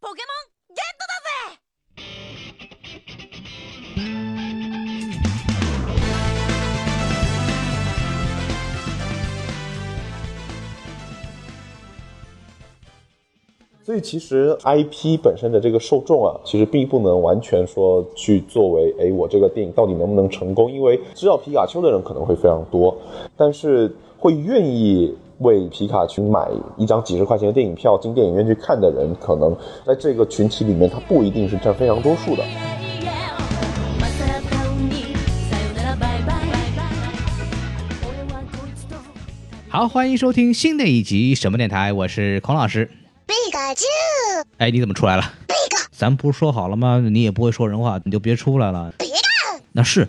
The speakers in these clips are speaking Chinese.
ポケモンゲットだぜ所以其实 IP 本身的这个受众啊，其实并不能完全说去作为，哎，我这个电影到底能不能成功？因为知道皮卡丘的人可能会非常多，但是会愿意 为皮卡丘买一张几十块钱的电影票进电影院去看的人，可能在这个群体里面，他不一定是占非常多数的。また会うにさよならバイバイ俺はこいつと好，欢迎收听新的一集什么电台，我是孔老师。皮卡丘，哎，你怎么出来了？皮卡，咱不是说好了吗？你也不会说人话，你就别出来了。皮卡，那是，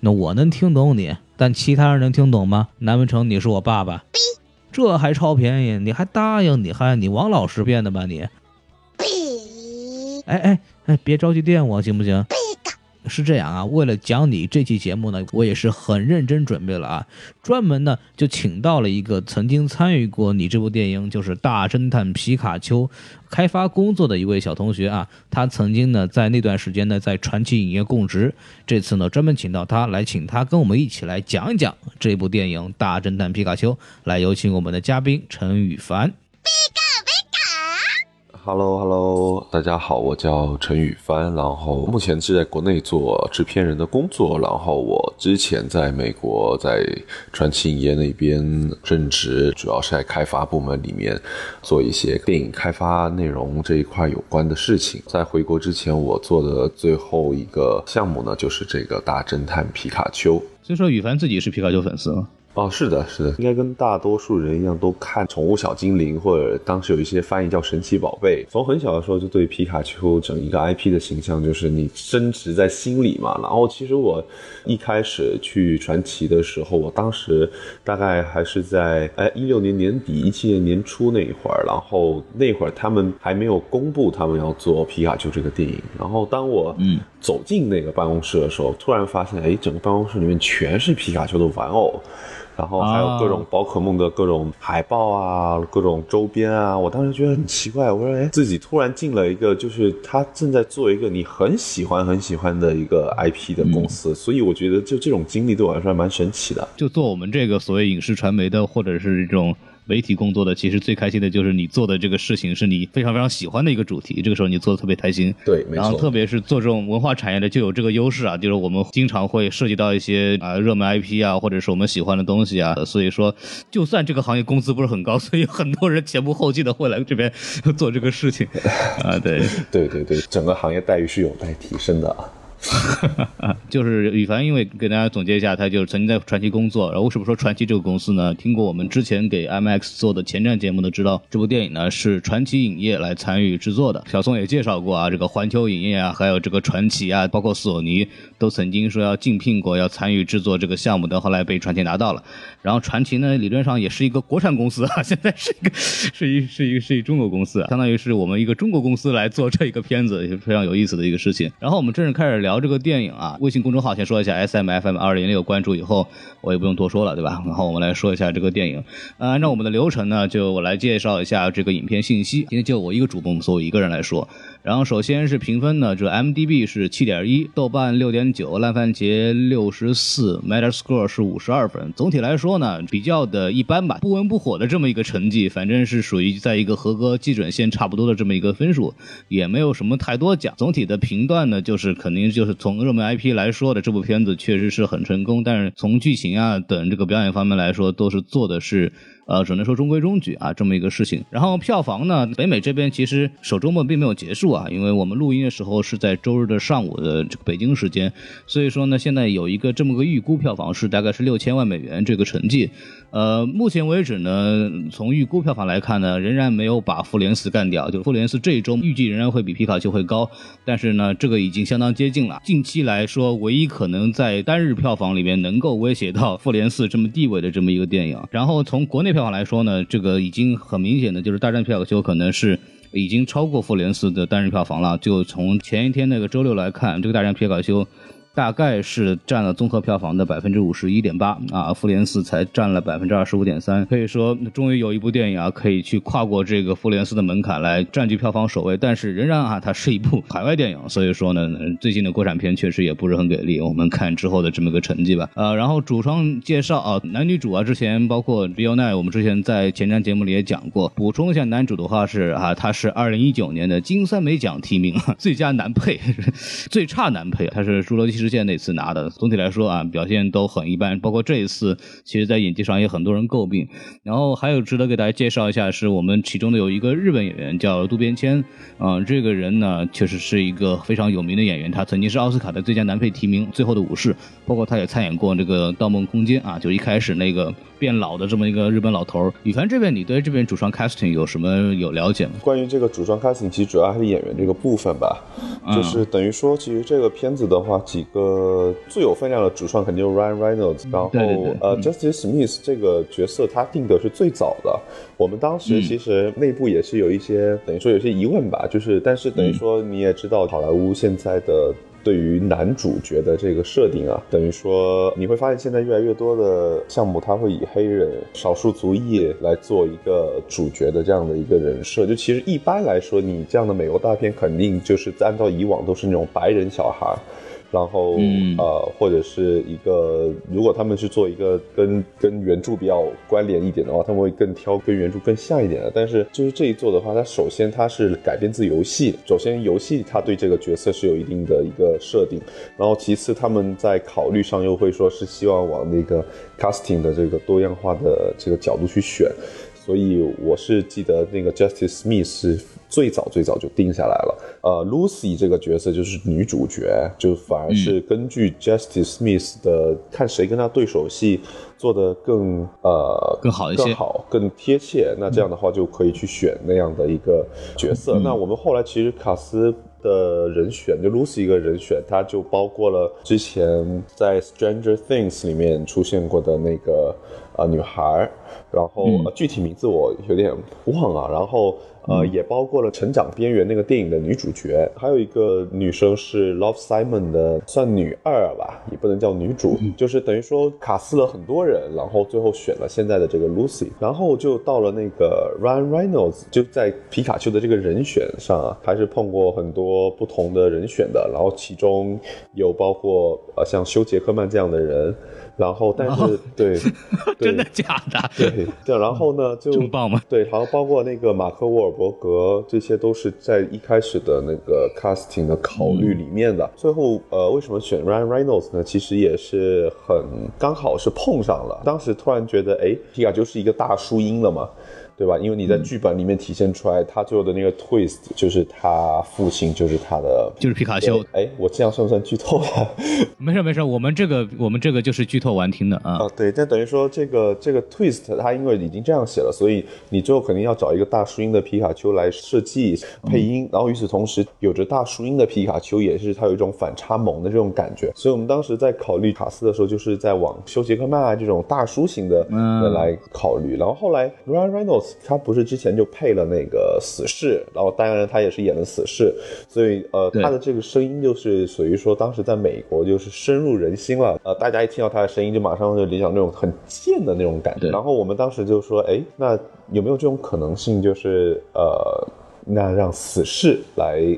那我能听懂你，但其他人能听懂吗？难不成你是我爸爸？ 这还超便宜，你还答应？你还你王老师变的吧你？哎哎哎，别着急电我行不行？是这样啊，为了讲你这期节目呢，我也是很认真准备了啊，专门呢就请到了一个曾经参与过你这部电影，就是《大侦探皮卡丘》开发工作的一位小同学啊，他曾经呢在那段时间呢在传奇影业供职，这次呢专门请到他来，请他跟我们一起来讲一讲这部电影《大侦探皮卡丘》，来有请我们的嘉宾陈羽凡。Hello Hello，大家好，我叫陈宇帆，然后目前是在国内做制片人的工作，然后我之前在美国在传奇影业那边任职，主要是在开发部门里面做一些电影开发内容这一块有关的事情。在回国之前，我做的最后一个项目呢，就是这个大侦探皮卡丘。所以说宇凡自己是皮卡丘粉丝吗？哦，是的，是的，应该跟大多数人一样，都看《宠物小精灵》，或者当时有一些翻译叫《神奇宝贝》。从很小的时候就对皮卡丘整一个 IP 的形象，就是你深植在心里嘛。然后其实我一开始去传奇的时候，我当时大概还是在哎一六年年底、一七年年初那一会儿，然后那会儿他们还没有公布他们要做皮卡丘这个电影。然后当我嗯走进那个办公室的时候，突然发现，哎，整个办公室里面全是皮卡丘的玩偶。然后还有各种宝可梦的各种海报啊，各种周边啊，我当时觉得很奇怪，我说，哎，自己突然进了一个，就是他正在做一个你很喜欢很喜欢的一个 IP 的公司，所以我觉得就这种经历对我来说还蛮神奇的。就做我们这个所谓影视传媒的，或者是这种媒体工作的，其实最开心的就是你做的这个事情是你非常非常喜欢的一个主题，这个时候你做的特别开心。对，没然后特别是做这种文化产业的，就有这个优势啊，就是我们经常会涉及到一些啊热门 IP 啊，或者是我们喜欢的东西啊，所以说就算这个行业工资不是很高，所以很多人前仆后继的会来这边做这个事情啊，对。对对对，整个行业待遇是有待提升的啊。就是羽凡，因为给大家总结一下，他就是曾经在传奇工作。然后为什么说传奇这个公司呢？听过我们之前给 M X 做的前瞻节目的知道，这部电影呢是传奇影业来参与制作的。小宋也介绍过啊，这个环球影业啊，还有这个传奇啊，包括索尼都曾经说要竞聘过，要参与制作这个项目的，后来被传奇拿到了。然后传奇呢，理论上也是一个国产公司啊，现在是一个是一是一是一中国公司，相当于是我们一个中国公司来做这一个片子，也是非常有意思的一个事情。然后我们正式开始聊聊这个电影啊，微信公众号先说一下 S M F M 二零六，关注以后我也不用多说了，对吧？然后我们来说一下这个电影。呃，按照我们的流程呢，就我来介绍一下这个影片信息。今天就我一个主播，所以我一个人来说。然后首先是评分呢，这 MDB 是七点一，豆瓣六点九，烂番茄六十四，Metascore 是五十二分。总体来说呢，比较的一般吧，不温不火的这么一个成绩，反正是属于在一个合格基准线差不多的这么一个分数，也没有什么太多奖。总体的评断呢，就是肯定就是从热门 IP 来说的，这部片子确实是很成功，但是从剧情啊等这个表演方面来说，都是做的是。呃，只能说中规中矩啊，这么一个事情。然后票房呢，北美这边其实首周末并没有结束啊，因为我们录音的时候是在周日的上午的这个北京时间，所以说呢，现在有一个这么个预估票房是大概是六千万美元这个成绩。呃，目前为止呢，从预估票房来看呢，仍然没有把复联四干掉，就复联四这一周预计仍然会比皮卡丘会高，但是呢，这个已经相当接近了。近期来说，唯一可能在单日票房里面能够威胁到复联四这么地位的这么一个电影。然后从国内票房来说呢，这个已经很明显的就是大战皮卡丘可能是。已经超过复联四的单日票房了。就从前一天那个周六来看，这个大战皮卡丘大概是占了综合票房的百分之五十一点八啊，复联四才占了百分之二十五点三。可以说，终于有一部电影啊，可以去跨过这个复联四的门槛来占据票房首位，但是仍然啊，它是一部海外电影，所以说呢，最近的国产片确实也不是很给力。我们看之后的这么个成绩吧。呃，然后主创介绍啊，男女主啊，之前包括 Bill 奈我们之前在前瞻节目里也讲过。补充一下，男主的话是啊，他是二零一九年的金三美奖提名，最佳男配，最差男配，他是《侏罗纪世界》那次拿的。总体来说啊，表现都很一般，包括这一次，其实在演技上也很多人诟病。然后还有值得给大家介绍一下，是我们其中的有一个日本演员叫渡边谦，啊、这个人呢确实是一个非常有名的演员，他曾经是奥斯卡的最佳男配提名，《最后的武士》，包括他也参演过这个《盗梦空间》啊，就一开始那个变老的这么一个日本老头儿。羽凡这边，你对这边主创 casting 有什么有了解吗？关于这个主创 casting，其实主要还是演员这个部分吧，就是等于说，其实这个片子的话，几个最有分量的主创肯定就是 Ryan Reynolds，然后呃 Justice Smith 这个角色他定的是最早的，我们当时其实内部也是有一些等于说有些疑问吧，就是但是等于说你也知道好莱坞现在的。对于男主角的这个设定啊，等于说你会发现现在越来越多的项目，他会以黑人、少数族裔来做一个主角的这样的一个人设。就其实一般来说，你这样的美国大片肯定就是按照以往都是那种白人小孩。然后、嗯呃，或者是一个，如果他们去做一个跟跟原著比较关联一点的话，他们会更挑跟原著更像一点的。但是就是这一座的话，它首先它是改编自游戏，首先游戏它对这个角色是有一定的一个设定，然后其次他们在考虑上又会说是希望往那个 casting 的这个多样化的这个角度去选。所以我是记得那个 Justice Smith 是最早最早就定下来了。呃，Lucy 这个角色就是女主角，就反而是根据 Justice Smith 的看谁跟他对手戏做的更呃更好一些更好更贴切。那这样的话就可以去选那样的一个角色。那我们后来其实卡斯。的人选就 Lucy 一个人选，它就包括了之前在 Stranger Things 里面出现过的那个呃女孩儿，然后、呃具体名字我有点忘了，然后呃也包括了《成长边缘》那个电影的女主角，还有一个女生是 Love Simon 的算女二吧，也不能叫女主，就是等于说卡斯了很多人，然后最后选了现在的这个 Lucy，然后就到了那个 Ryan Reynolds，就在皮卡丘的这个人选上啊，还是碰过很多不同的人选的，然后其中有包括呃像休杰克曼这样的人，然后但是、对，对真的假的？对对，然后呢 就这么棒吗？对，然后包括那个马克沃尔伯格，这些都是在一开始的那个 casting 的考虑里面的。最后呃，为什么选 Ryan Reynolds 呢？其实也是很刚好是碰上了，当时突然觉得，哎，皮卡就是一个大叔音了嘛。对吧？因为你在剧本里面体现出来，他最后的那个 twist 就是他父亲就是他的，就是皮卡丘。哎，我这样算不算剧透啊？没事没事，我们这个我们这个就是剧透完听的啊。啊，对，但等于说这个这个 twist，它因为已经这样写了，所以你最后肯定要找一个大叔音的皮卡丘来设计配音，然后与此同时，有着大叔音的皮卡丘也是它有一种反差萌的这种感觉，所以我们当时在考虑卡斯的时候，就是在往休杰克曼啊这种大叔型的人来考虑，然后后来 Ryan Reynolds 他不是之前就配了那个死侍，然后当然他也是演了死侍，所以呃他的这个声音就是属于说当时在美国就是深入人心了，呃大家一听到他的声音就马上就联想那种很贱的那种感觉，然后我们当时就说，哎，那有没有这种可能性，就是呃那让死侍来。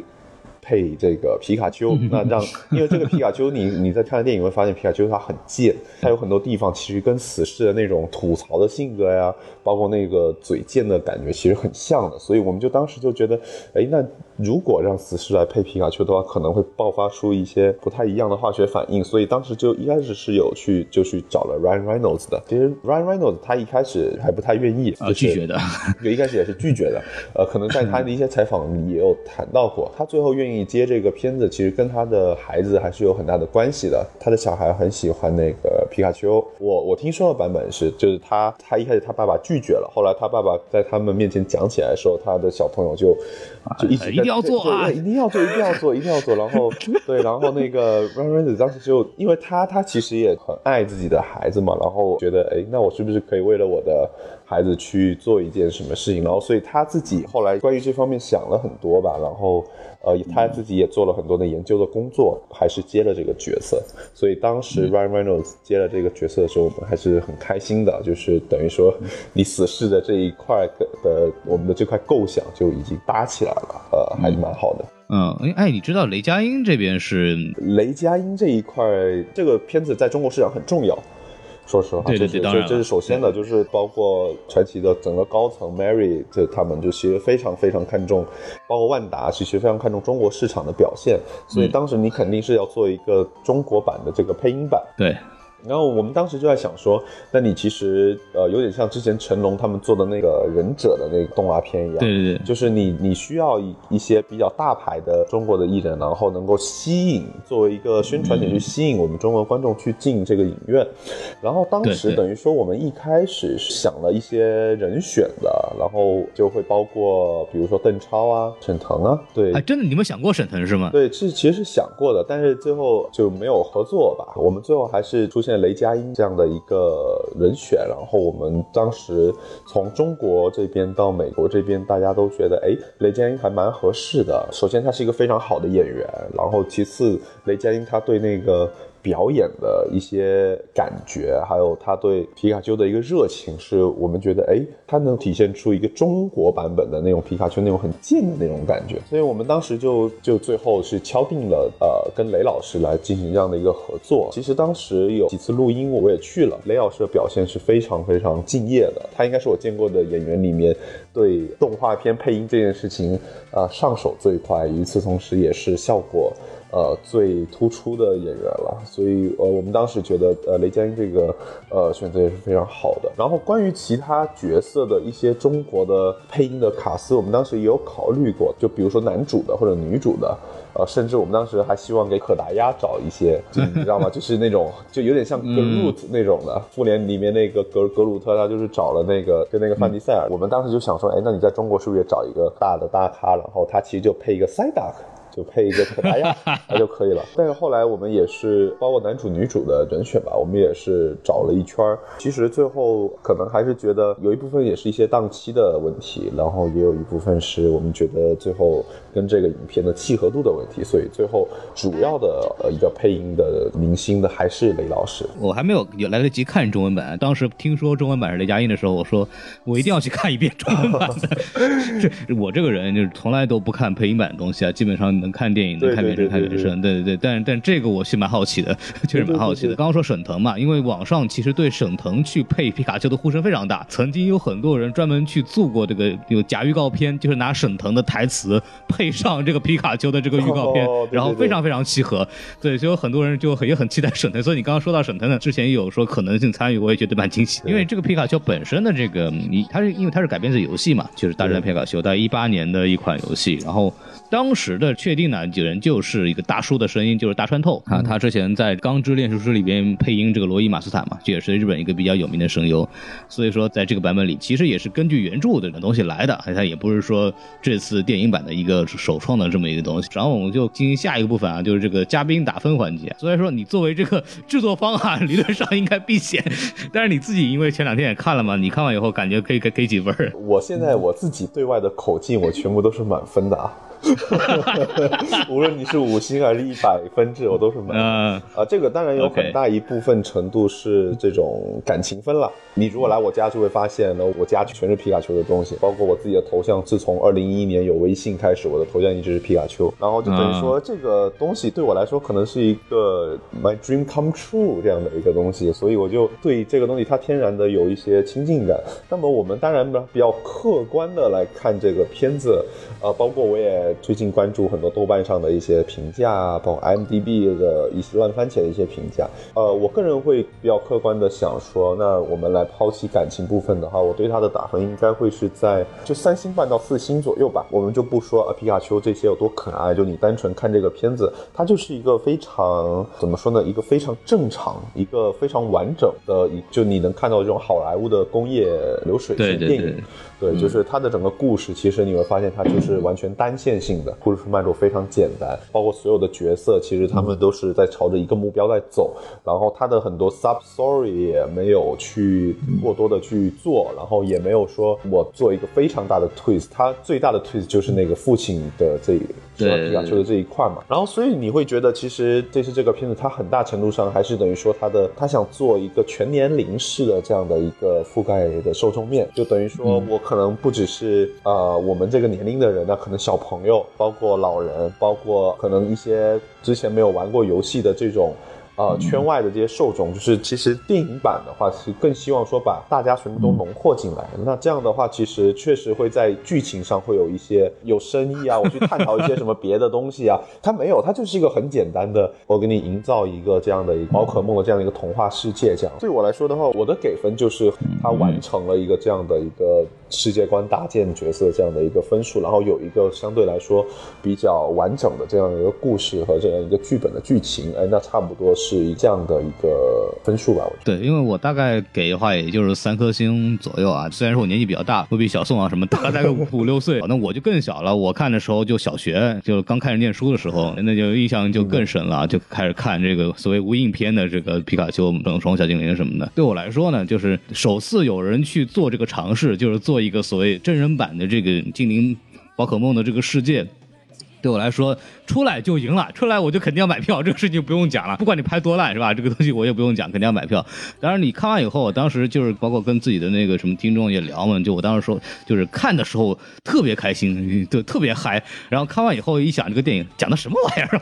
配这个皮卡丘，那让因为这个皮卡丘你，你在看电影会发现皮卡丘它很贱，它有很多地方其实跟死侍的那种吐槽的性格呀，包括那个嘴贱的感觉其实很像的，所以我们就当时就觉得，哎，那如果让死侍来配皮卡丘的话，可能会爆发出一些不太一样的化学反应，所以当时就一开始是有去就去找了 Ryan Reynolds 的。其实 Ryan Reynolds 他一开始还不太愿意，啊，就是拒绝的。对，一开始也是拒绝的。呃，可能在他的一些采访里也有谈到过，他最后愿意接这个片子，其实跟他的孩子还是有很大的关系的。他的小孩很喜欢那个皮卡丘。我我听说的版本是，就是他他一开始他爸爸拒绝了，后来他爸爸在他们面前讲起来的时候，他的小朋友就就一要做啊一定要做，一定要做，一定要做。然后对，然后那个 Ryan Reynolds 当时就，因为他他其实也很爱自己的孩子嘛，然后觉得哎，那我是不是可以为了我的孩子去做一件什么事情，然后所以他自己后来关于这方面想了很多吧，然后呃他自己也做了很多的研究的工作，还是接了这个角色。所以当时 Ryan Reynolds 接了这个角色的时候，我们还是很开心的，就是等于说你死侍的这一块的的我们的这块构想就已经搭起来了，呃，还是蛮好的。嗯，哎，你知道雷佳音这边是雷佳音这一块，这个片子在中国市场很重要。说实话，对对这是这这是首先的，就是包括传奇的整个高层 Mary 这他们就其实非常非常看重，包括万达其实非常看重中国市场的表现，所以嗯。当时你肯定是要做一个中国版的这个配音版。对，然后我们当时就在想说，那你其实呃有点像之前成龙他们做的那个忍者的那个动画片一样，对对对就是你你需要一一些比较大牌的中国的艺人，然后能够吸引作为一个宣传点去吸引我们中国观众去进这个影院。然后当时等于说我们一开始是想了一些人选的，然后就会包括比如说邓超啊、沈腾啊，对，哎，真的，你们想过沈腾是吗？对，是其实是想过的，但是最后就没有合作吧。我们最后还是出现雷佳音这样的一个人选，然后我们当时从中国这边到美国这边，大家都觉得，哎，雷佳音还蛮合适的。首先，他是一个非常好的演员，然后其次，雷佳音他对那个。表演的一些感觉，还有他对皮卡丘的一个热情，是我们觉得，哎，他能体现出一个中国版本的那种皮卡丘那种很贱的那种感觉，所以我们当时就就最后是敲定了，呃，跟雷老师来进行这样的一个合作。其实当时有几次录音，我也去了，雷老师的表现是非常非常敬业的，他应该是我见过的演员里面对动画片配音这件事情，呃，上手最快，与此同时也是效果。呃最突出的演员了，所以呃我们当时觉得呃雷佳音这个呃选择也是非常好的。然后关于其他角色的一些中国的配音的卡司，我们当时也有考虑过，就比如说男主的或者女主的，呃甚至我们当时还希望给可达鸭找一些，就你知道吗？就是那种就有点像格鲁特那种的，复联里面那个格格鲁特，他就是找了那个跟那个范迪塞尔，我们当时就想说，哎，那你在中国是不是也找一个大的大咖，然后他其实就配一个塞达克。就配一个可达鸭，那就可以了。但是后来我们也是包括男主女主的人选吧，我们也是找了一圈儿。其实最后可能还是觉得有一部分也是一些档期的问题，然后也有一部分是我们觉得最后跟这个影片的契合度的问题，所以最后主要的呃一个配音的明星的还是雷老师。我还没有有来得及看中文版，当时听说中文版是雷佳音的时候，我说我一定要去看一遍中文版的。这我这个人就是从来都不看配音版的东西啊，基本上能看电影、能看原声、对对对看原声，对对对。但但这个我是蛮好奇的，确实蛮好奇的。刚刚说沈腾嘛，因为网上其实对沈腾去配皮卡丘的呼声非常大，曾经有很多人专门去做过这个有假预告片，就是拿沈腾的台词配上这个皮卡丘的这个预告片，然后非常非常契合。对，所以有很多人就很也很期待沈腾。所以你刚刚说到沈腾呢，之前也有说可能性参与，我也觉得蛮惊喜。因为这个皮卡丘本身的这个，你它是因为它是改编自游戏嘛，就是《大战皮卡丘》，在一八年的一款游戏，然后。当时的确确定呢，几人就是一个大叔的声音，就是大川透啊。他之前在《钢之炼术师》里边配音这个罗伊马斯坦嘛，这也是日本一个比较有名的声优。所以说，在这个版本里，其实也是根据原著的东西来的，他也不是说这次电影版的一个首创的这么一个东西。然后我们就进行下一个部分啊，就是这个嘉宾打分环节。虽然说你作为这个制作方啊，理论上应该避嫌，但是你自己因为前两天也看了嘛，你看完以后感觉可以给给几分？我现在我自己对外的口径，我全部都是满分的啊。无论你是五星还是一百分制，我都是满啊，这个当然有很大一部分程度是这种感情分了。你如果来我家就会发现呢，我家全是皮卡丘的东西，包括我自己的头像。自从二零一一年有微信开始，我的头像一直是皮卡丘。然后就等于说，这个东西对我来说可能是一个 my dream come true 这样的一个东西，所以我就对这个东西它天然的有一些亲近感。那么我们当然呢比较客观的来看这个片子，呃，包括我也最近关注很多豆瓣上的一些评价，包括 IMDB 的一些烂番茄的一些评价。呃，我个人会比较客观的想说，那我们来抛弃感情部分的话，我对它的打分应该会是在就三星半到四星左右吧。我们就不说啊皮卡丘这些有多可爱，就你单纯看这个片子，它就是一个非常怎么说呢，一个非常正常，一个非常完整的，一就你能看到这种好莱坞的工业流水线电影。对对，就是它的整个故事，其实你会发现它就是完全单线性的，故事脉络非常简单，包括所有的角色，其实他们都是在朝着一个目标在走。然后他的很多 sub story 也没有去过多的去做，然后也没有说我做一个非常大的 twist。他最大的 twist 就是那个父亲的这喜欢皮卡丘的这一块嘛。然后所以你会觉得，其实这次这个片子，它很大程度上还是等于说它的它想做一个全年龄式的这样的一个覆盖的受众面，就等于说我可能不只是呃我们这个年龄的人，呢可能小朋友，包括老人，包括可能一些之前没有玩过游戏的这种。呃，圈外的这些受众，就是其实电影版的话是更希望说把大家全部都浓缩进来。那这样的话，其实确实会在剧情上会有一些有深意啊，我去探讨一些什么别的东西啊。它没有，它就是一个很简单的，我给你营造一个这样的一个宝可梦的这样的一个童话世界。这样对我来说的话，我的给分就是它完成了一个这样的一个世界观搭建角色这样的一个分数，然后有一个相对来说比较完整的这样的一个故事和这样一个剧本的剧情。哎，那差不多。是这样的一个分数吧，我觉得。对，因为我大概给的话，也就是三颗星左右啊。虽然说我年纪比较大，我比小宋啊什么大概个五六岁，那我就更小了。我看的时候就小学，就刚开始念书的时候，那就印象就更深了，就开始看这个所谓无印片的这个皮卡丘、等双小精灵什么的。对我来说呢，就是首次有人去做这个尝试，就是做一个所谓真人版的这个精灵宝可梦的这个世界。对我来说，出来就赢了，出来我就肯定要买票，这个事情不用讲了。不管你拍多烂，是吧？这个东西我也不用讲，肯定要买票。当然，你看完以后，我当时就是包括跟自己的那个什么听众也聊嘛，就我当时说，就是看的时候特别开心，就特别嗨。然后看完以后一想，这个电影讲的什么玩意儿？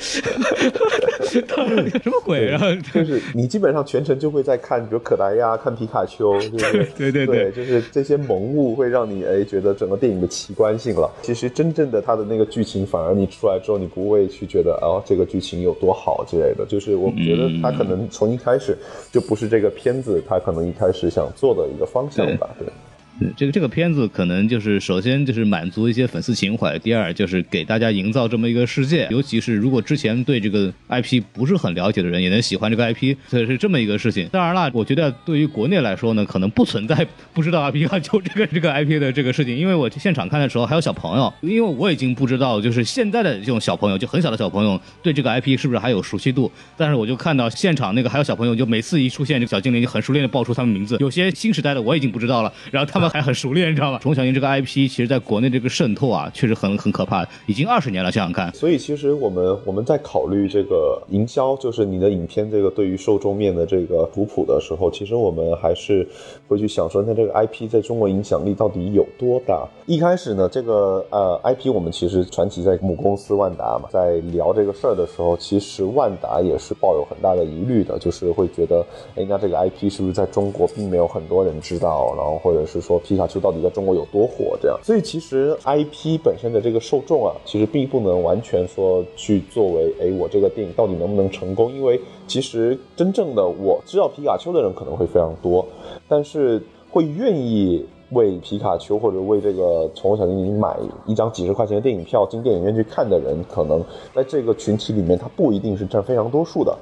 什么鬼？然后就是你基本上全程就会在看，比如可达鸭、看皮卡丘，对对对对，就是这些萌物会让你哎觉得整个电影的奇观性了。其实真正的它的。那个剧情反而你出来之后，你不会去觉得哦，这个剧情有多好之类的。就是我觉得他可能从一开始就不是这个片子，他可能一开始想做的一个方向吧，对。这个这个片子可能就是首先就是满足一些粉丝情怀，第二就是给大家营造这么一个世界，尤其是如果之前对这个 IP 不是很了解的人，也能喜欢这个 IP，所以是这么一个事情。当然了，我觉得对于国内来说呢，可能不存在不知道皮卡丘这个这个 IP 的这个事情，因为我去现场看的时候还有小朋友，因为我已经不知道就是现在的这种小朋友，就很小的小朋友对这个 IP 是不是还有熟悉度，但是我就看到现场那个还有小朋友，就每次一出现这个小精灵就很熟练的报出他们名字，有些新时代的我已经不知道了，然后他们还很熟练，你知道。宠物小精灵这个 IP，其实在国内这个渗透啊，确实很很可怕，已经二十年了，想想看。所以其实我们我们在考虑这个营销，就是你的影片这个对于受众面的这个图谱的时候，其实我们还是会去想说，那这个 IP 在中国影响力到底有多大？一开始呢，这个呃 IP 我们其实传奇在母公司万达嘛，在聊这个事儿的时候，其实万达也是抱有很大的疑虑的，就是会觉得，哎，那这个 IP 是不是在中国并没有很多人知道？然后或者是说皮卡丘到底在中国有多火？这样，所以其实 IP 本身的这个受众啊，其实并不能完全说去作为，哎，我这个电影到底能不能成功？因为其实真正的我知道皮卡丘的人可能会非常多，但是会愿意为皮卡丘或者为这个宠物小精灵买一张几十块钱的电影票进电影院去看的人，可能在这个群体里面，他不一定是占非常多数的。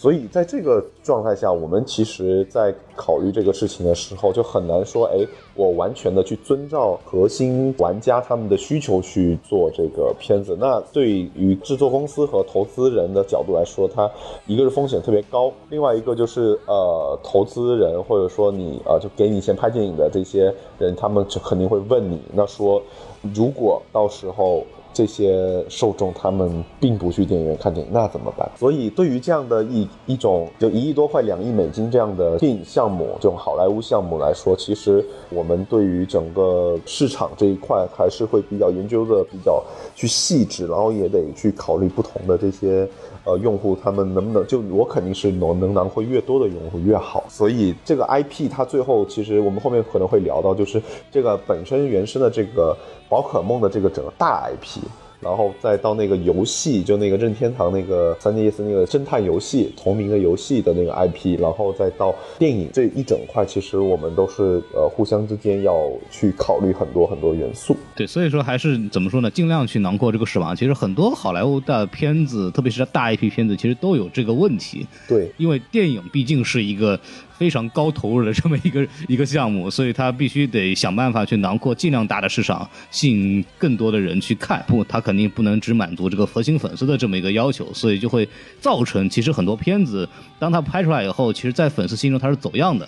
所以在这个状态下，我们其实，在考虑这个事情的时候，就很难说，哎，我完全的去遵照核心玩家他们的需求去做这个片子。那对于制作公司和投资人的角度来说，它一个是风险特别高，另外一个就是呃，投资人或者说你呃，就给你钱拍电影的这些人，他们就肯定会问你，那说如果到时候。这些受众他们并不去电影院看电影，那怎么办？所以对于这样的一一种就一亿多块、两亿美金这样的电影项目，这种好莱坞项目来说，其实我们对于整个市场这一块还是会比较研究的比较去细致，然后也得去考虑不同的这些呃用户，他们能不能就我肯定是能能囊括越多的用户越好。所以这个 IP 它最后其实我们后面可能会聊到，就是这个本身原生的这个。宝可梦的这个整个大 IP，然后再到那个游戏，就那个任天堂那个三 DS 那个侦探游戏同名的游戏的那个 IP，然后再到电影这一整块，其实我们都是呃互相之间要去考虑很多很多元素。对，所以说还是怎么说呢？尽量去囊括这个市场。其实很多好莱坞的片子，特别是大 IP 片子，其实都有这个问题。对，因为电影毕竟是一个。非常高投入的这么一个 一个项目，所以他必须得想办法去囊括尽量大的市场，吸引更多的人去看。不，他肯定不能只满足这个核心粉丝的这么一个要求，所以就会造成其实很多片子，当他拍出来以后，其实在粉丝心中他是走样的。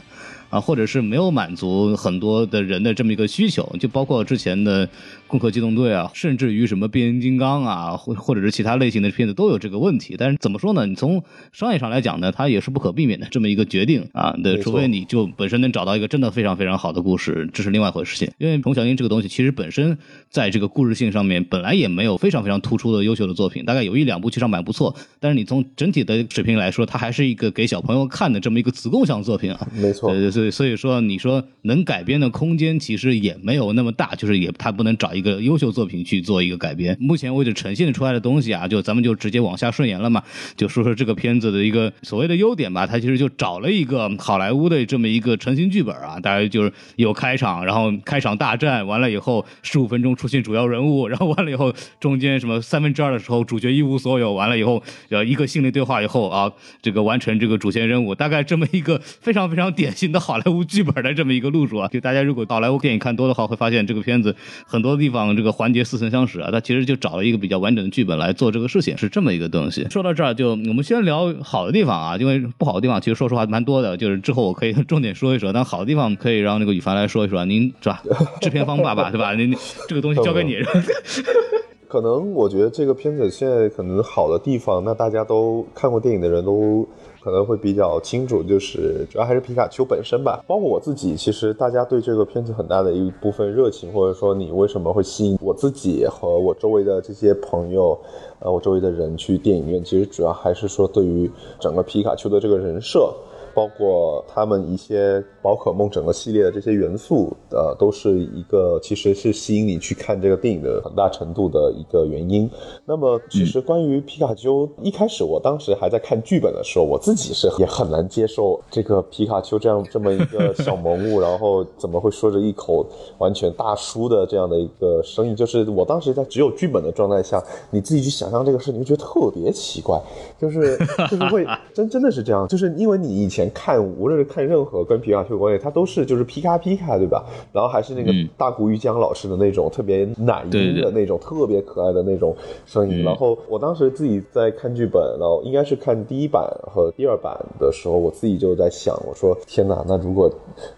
啊，或者是没有满足很多的人的这么一个需求，就包括之前的《攻壳机动队》啊，甚至于什么变形金刚啊，或或者是其他类型的片子都有这个问题。但是怎么说呢？你从商业上来讲呢，它也是不可避免的这么一个决定啊。对，除非你就本身能找到一个真的非常非常好的故事，这是另外一回事情。因为《宠小英》这个东西其实本身在这个故事性上面本来也没有非常非常突出的优秀的作品，大概有一两部其实蛮不错。但是你从整体的水平来说，它还是一个给小朋友看的这么一个子供向作品啊。没错对对对，所以说你说能改编的空间其实也没有那么大，就是也他不能找一个优秀作品去做一个改编。目前为止呈现出来的东西啊，就咱们就直接往下顺延了嘛，就说说这个片子的一个所谓的优点吧。它其实就找了一个好莱坞的这么一个成型剧本啊，大概就是有开场，然后开场大战完了以后，十五分钟出现主要人物，然后完了以后中间什么三分之二的时候主角一无所有，完了以后呃一个心理对话以后啊，这个完成这个主线任务，大概这么一个非常非常典型的好莱坞剧本的这么一个路数啊。就大家如果好莱坞电影看多的话，会发现这个片子很多地方这个环节似曾相识啊。他其实就找了一个比较完整的剧本来做这个事情，是这么一个东西。说到这儿，就我们先聊好的地方啊，因为不好的地方其实说实话蛮多的，就是之后我可以重点说一说。但好的地方可以让那个羽凡来说一说，您是吧？制片方爸爸对吧？您这个东西交给你。可能我觉得这个片子现在可能好的地方，那大家都看过电影的人都可能会比较清楚，就是主要还是皮卡丘本身吧。包括我自己，其实大家对这个片子很大的一部分热情，或者说你为什么会吸引我自己和我周围的这些朋友，呃，我周围的人去电影院，其实主要还是说对于整个皮卡丘的这个人设。包括他们一些宝可梦整个系列的这些元素，呃，都是一个其实是吸引你去看这个电影的很大程度的一个原因。那么，其实关于皮卡丘，一开始我当时还在看剧本的时候，我自己是也很难接受这个皮卡丘这样这么一个小 萌物，然后怎么会说着一口完全大叔的这样的一个声音？就是我当时在只有剧本的状态下，你自己去想象这个事，你会觉得特别奇怪，就是就是会 真真的是这样，就是因为你以前看无论是看任何跟皮卡丘有关系，它都是就是皮卡皮卡对吧？然后还是那个嗯大谷玉江老师的那种特别奶对对音的那种特别可爱的那种声音。嗯然后我当时自己在看剧本，然后应该是看第一版和第二版的时候，我自己就在想，我说天哪，那如果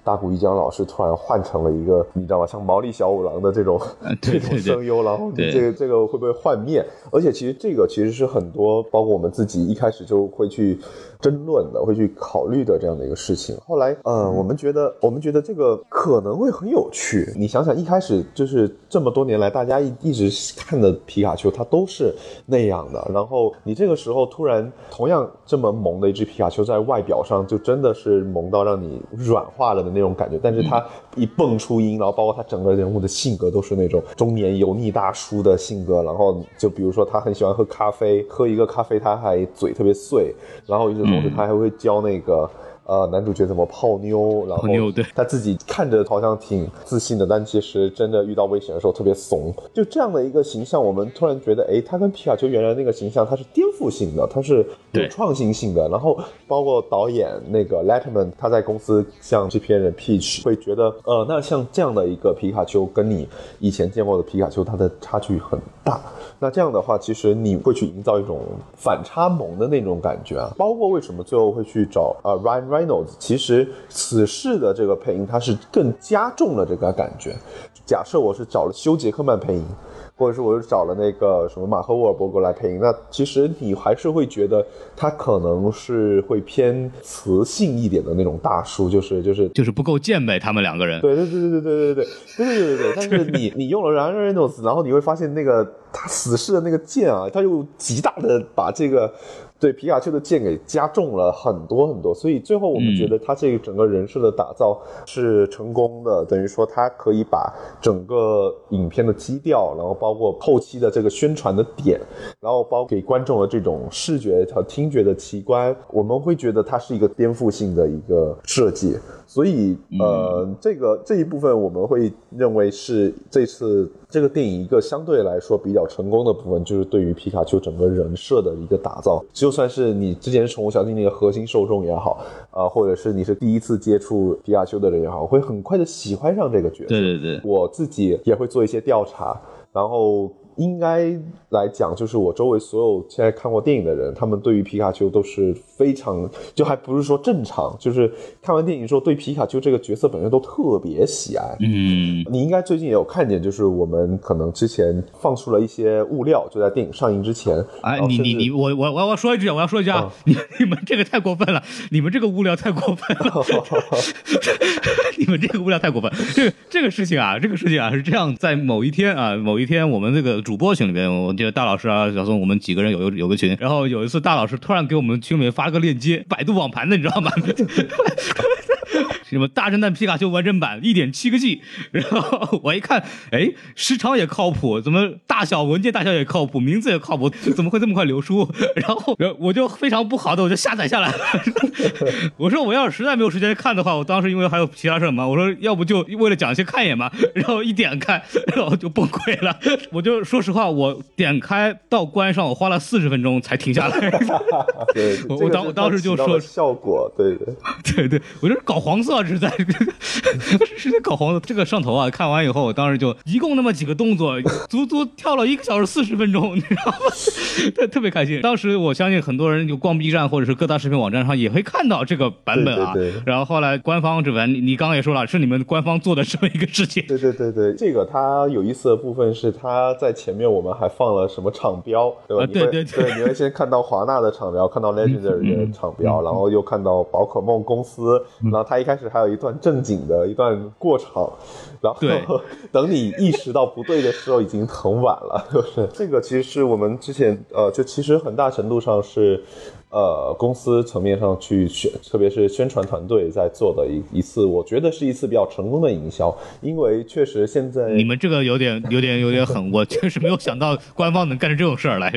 大谷玉江老师突然换成了一个你知道吗，像毛利小五郎的这种 这种对对对声优，然后你这个这个会不会幻灭？而且其实这个其实是很多，包括我们自己一开始就会去争论的，会去考虑的这样的一个事情。后来，呃，我们觉得我们觉得这个可能会很有趣。你想想，一开始就是这么多年来，大家一一直看的皮卡丘，它都是那样的。然后你这个时候突然同样这么萌的一只皮卡丘，在外表上就真的是萌到让你软化了的那种感觉。但是它一蹦出音，然后包括它整个人物的性格都是那种中年油腻大叔的性格。然后就比如说他很喜欢喝咖啡，喝一个咖啡他还嘴特别碎，然后与此同时他还会教那个。呃，男主角怎么泡妞，然后他自己看着好像挺自信的，但其实真的遇到危险的时候特别怂。就这样的一个形象，我们突然觉得，哎，他跟皮卡丘原来那个形象，他是颠覆性的，他是有创新性的。然后包括导演那个 Letterman，他在公司向制片人 Peach 会觉得，呃，那像这样的一个皮卡丘，跟你以前见过的皮卡丘，它的差距很大。那这样的话，其实你会去营造一种反差萌的那种感觉啊。包括为什么最后会去找呃 Ryan Reynolds，其实此事的这个配音，它是更加重了这个感觉。假设我是找了休杰克曼配音。或者是我又找了那个什么马赫沃尔伯格来配音，那其实你还是会觉得他可能是会偏磁性一点的那种大叔，就是就是就是不够健美，他们两个人。对对对对对对对对对对对对。但是你你用了 Ryan Reynolds，然后你会发现那个他死侍的那个剑啊，他又极大的把这个对皮卡丘的剑给加重了很多很多，所以最后我们觉得他这个整个人设的打造是成功的，等于说他可以把整个影片的基调，然后包括后期的这个宣传的点，然后包括给观众的这种视觉和听觉的奇观，我们会觉得它是一个颠覆性的一个设计。所以，呃，这个这一部分我们会认为是这次这个电影一个相对来说比较成功的部分，就是对于皮卡丘整个人设的一个打造。其就算是你之前宠物小精灵的核心受众也好，啊、或者是你是第一次接触皮卡丘的人也好，会很快的喜欢上这个角色。对对对，我自己也会做一些调查，然后应该来讲，就是我周围所有现在看过电影的人，他们对于皮卡丘都是非常，就还不是说正常，就是看完电影之后对皮卡丘这个角色本身都特别喜爱。嗯，你应该最近也有看见，就是我们可能之前放出了一些物料，就在电影上映之前。哎你你你，我我我要说一句啊，我要说一句啊，你你们这个太过分了，你们这个物料太过分了，你们这个物料太过分。这个这个事情啊，这个事情啊是这样，在某一天啊，某一天我们这个主播群里边，我记得大老师啊、小宋，我们几个人有有有个群，然后有一次大老师突然给我们群里面发了个链接，百度网盘的，你知道吗？什么大侦探皮卡丘完整版一点七个 G，然后 我一看，哎，时长也靠谱，怎么大小文件大小也靠谱，名字也靠谱，怎么会这么快流出？然后我就非常不好的，我就下载下来了。我说我要是实在没有时间看的话，我当时因为还有其他事嘛，我说要不就为了讲先看一眼嘛，然后一点开，然后就崩溃了。我就说实话，我点开到关上，我花了四十分钟才停下来。对，我当我当时就说效果，对对。对对，我就是搞黄色是在是在搞黄的。这个上头啊，看完以后，我当时就一共那么几个动作，足足跳了一个小时四十分钟，你知道吗？特特别开心。当时我相信很多人就逛 B 站或者是各大视频网站上也会看到这个版本啊。对对对然后后来官方这边，你你刚刚也说了，是你们官方做的这么一个事情。对对对对，这个它有意思的部分是它在前面我们还放了什么厂标，对吧？啊对对对你会先看到华纳的厂标，看到 Legendary 的厂标，然后又看到宝可梦公司，然后它一开始还有一段正经的一段过场，然后 等你意识到不对的时候，已经很晚了。就是这个其实是我们之前呃，就其实很大程度上是。呃，公司层面上去宣，特别是宣传团队在做的一一次，我觉得是一次比较成功的营销，因为确实现在你们这个有点有点有点狠，我确实没有想到官方能干出这种事儿来。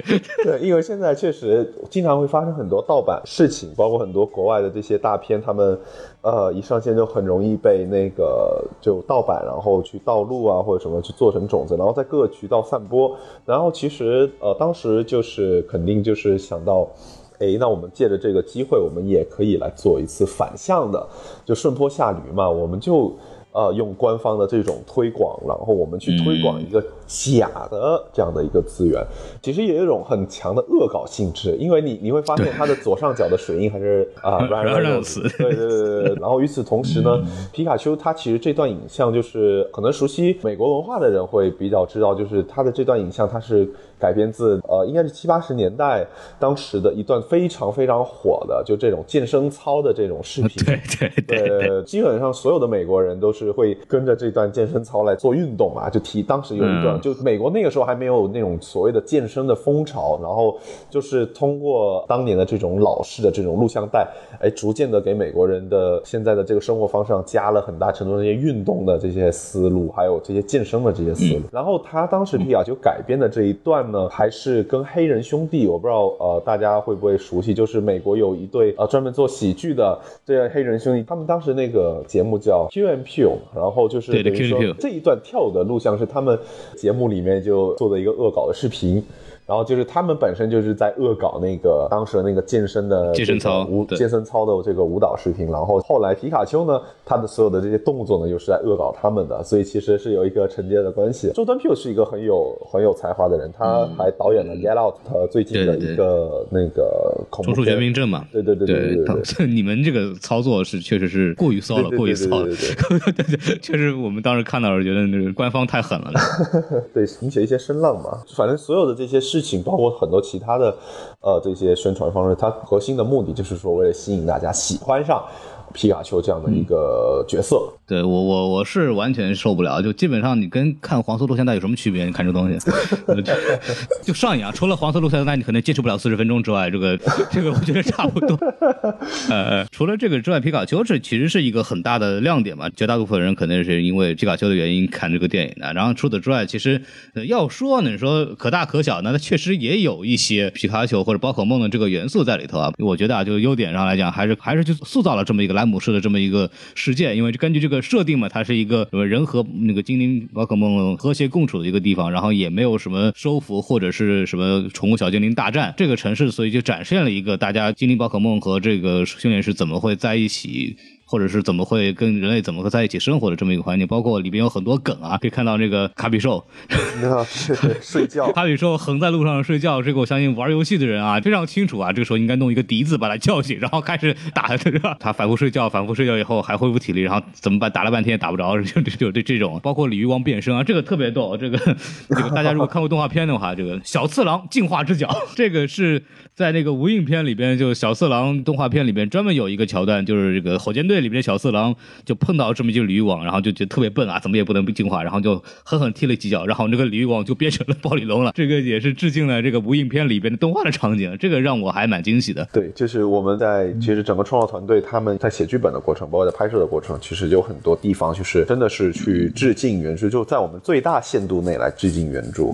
对，因为现在确实经常会发生很多盗版事情，包括很多国外的这些大片，他们呃一上线就很容易被那个就盗版，然后去盗录啊或者什么去做成种子，然后在各个渠道散播。然后其实呃当时就是肯定就是想到。哎，那我们借着这个机会，我们也可以来做一次反向的，就顺坡下驴嘛。我们就呃用官方的这种推广，然后我们去推广一个假的这样的一个资源，其实也有一种很强的恶搞性质，因为你你会发现它的左上角的水印还是啊 Ryan Ryan Reynolds，Reynolds 对对对对。然后与此同时呢，皮卡丘它其实这段影像就是可能熟悉美国文化的人会比较知道，就是它的这段影像它是改编自呃应该是七八十年代当时的一段非常非常火的就这种健身操的这种视频。对对对对，呃，基本上所有的美国人都是会跟着这段健身操来做运动啊，就提当时有一段，嗯就美国那个时候还没有那种所谓的健身的风潮，然后就是通过当年的这种老式的这种录像带，哎，逐渐的给美国人的现在的这个生活方式上加了很大程度的这些运动的这些思路，还有这些健身的这些思路。然后他当时皮卡就改编的这一段呢，还是跟黑人兄弟，我不知道呃大家会不会熟悉，就是美国有一对呃专门做喜剧的这黑人兄弟，他们当时那个节目叫 Q and Pew，然后就是对对等于说 Q and Pew 这一段跳舞的录像是他们节目里面就做的一个恶搞的视频。然后就是他们本身就是在恶搞那个当时的那个健身的健身操舞健身操的这个舞蹈视频，然后后来皮卡丘呢，他的所有的这些动作呢，又是在恶搞他们的，所以其实是有一个承接的关系。周端 P 是一个很有很有才华的人，他还导演了《Get Out》他最近的一个那个恐怖重塑片全民症嘛。对对对对对。你们这个操作是确实是过于骚了，过于骚了。对对对对，确实我们当时看到时候觉得那个官方太狠了。对，引起一些声浪嘛。反正所有的这些事事情，包括很多其他的，呃，这些宣传方式，它核心的目的就是说，为了吸引大家喜欢上皮卡丘这样的一个角色。对我我我是完全受不了，就基本上你跟看黄色录像带有什么区别？你看这东西，呃 就就上瘾啊！除了黄色录像带你可能坚持不了四十分钟之外，这个 这个我觉得差不多。呃，除了这个之外，皮卡丘是其实是一个很大的亮点嘛，绝大部分人可能是因为皮卡丘的原因看这个电影的。然后除此之外，其实、呃要说呢，你说可大可小呢，它确实也有一些皮卡丘或者宝可梦的这个元素在里头啊。我觉得啊，就优点上来讲，还是还是就塑造了这么一个莱姆市的这么一个事件，因为根据这个设定嘛，它是一个什么人和那个精灵宝可梦和谐共处的一个地方，然后也没有什么收服或者是什么宠物小精灵大战这个城市，所以就展现了一个大家精灵宝可梦和这个训练师怎么会在一起。或者是怎么会跟人类怎么会在一起生活的这么一个环境，包括里边有很多梗啊，可以看到这个卡比兽，那是睡觉，卡比兽横在路上睡觉，这个我相信玩游戏的人啊非常清楚啊，这个时候应该弄一个笛子把它叫醒，然后开始打？他反复睡觉，反复睡觉以后还恢复体力，然后怎么办？打了半天也打不着，就就就这这种，包括鲤鱼王变身啊，这个特别逗，这个这个大家如果看过动画片的话，这个小次郎进化之脚，这个是在那个无印片里边，就小次郎动画片里边专门有一个桥段，就是这个火箭队里面的小次郎就碰到这么一只鲤鱼王，然后就觉得特别笨啊，怎么也不能进化，然后就狠狠踢了几脚，然后那个鲤鱼王就变成了暴鲤龙了。这个也是致敬了这个无印片里边的动画的场景，这个让我还蛮惊喜的。对，就是我们在其实整个创作团队他们在写剧本的过程，包括在拍摄的过程，其实有很多地方就是真的是去致敬原著，就在我们最大限度内来致敬原著。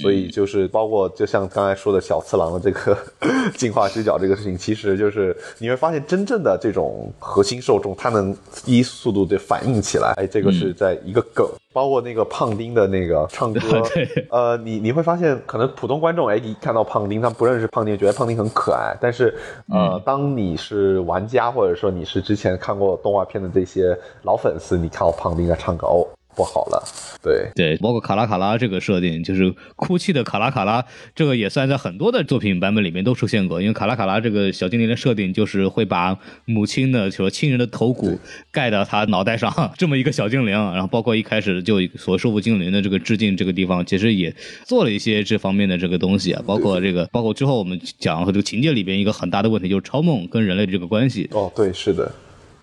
所以就是包括就像刚才说的小次郎的这个 进化之角这个事情，其实就是你会发现真正的这种核心受众，他能第一速度的反应起来，哎，这个是在一个梗。包括那个胖丁的那个唱歌，呃，你你会发现，可能普通观众哎，一看到胖丁，他不认识胖丁，觉得胖丁很可爱。但是，呃，当你是玩家，或者说你是之前看过动画片的这些老粉丝，你看到胖丁在唱歌，哦，不好了，对对，包括卡拉卡拉这个设定，就是哭泣的卡拉卡拉，这个也算在很多的作品版本里面都出现过。因为卡拉卡拉这个小精灵的设定，就是会把母亲的说亲人的头骨盖到他脑袋上，这么一个小精灵。然后包括一开始就所收服精灵的这个致敬这个地方，其实也做了一些这方面的这个东西啊。包括这个，包括之后我们讲这个情节里边一个很大的问题，就是超梦跟人类的这个关系。哦，对，是的，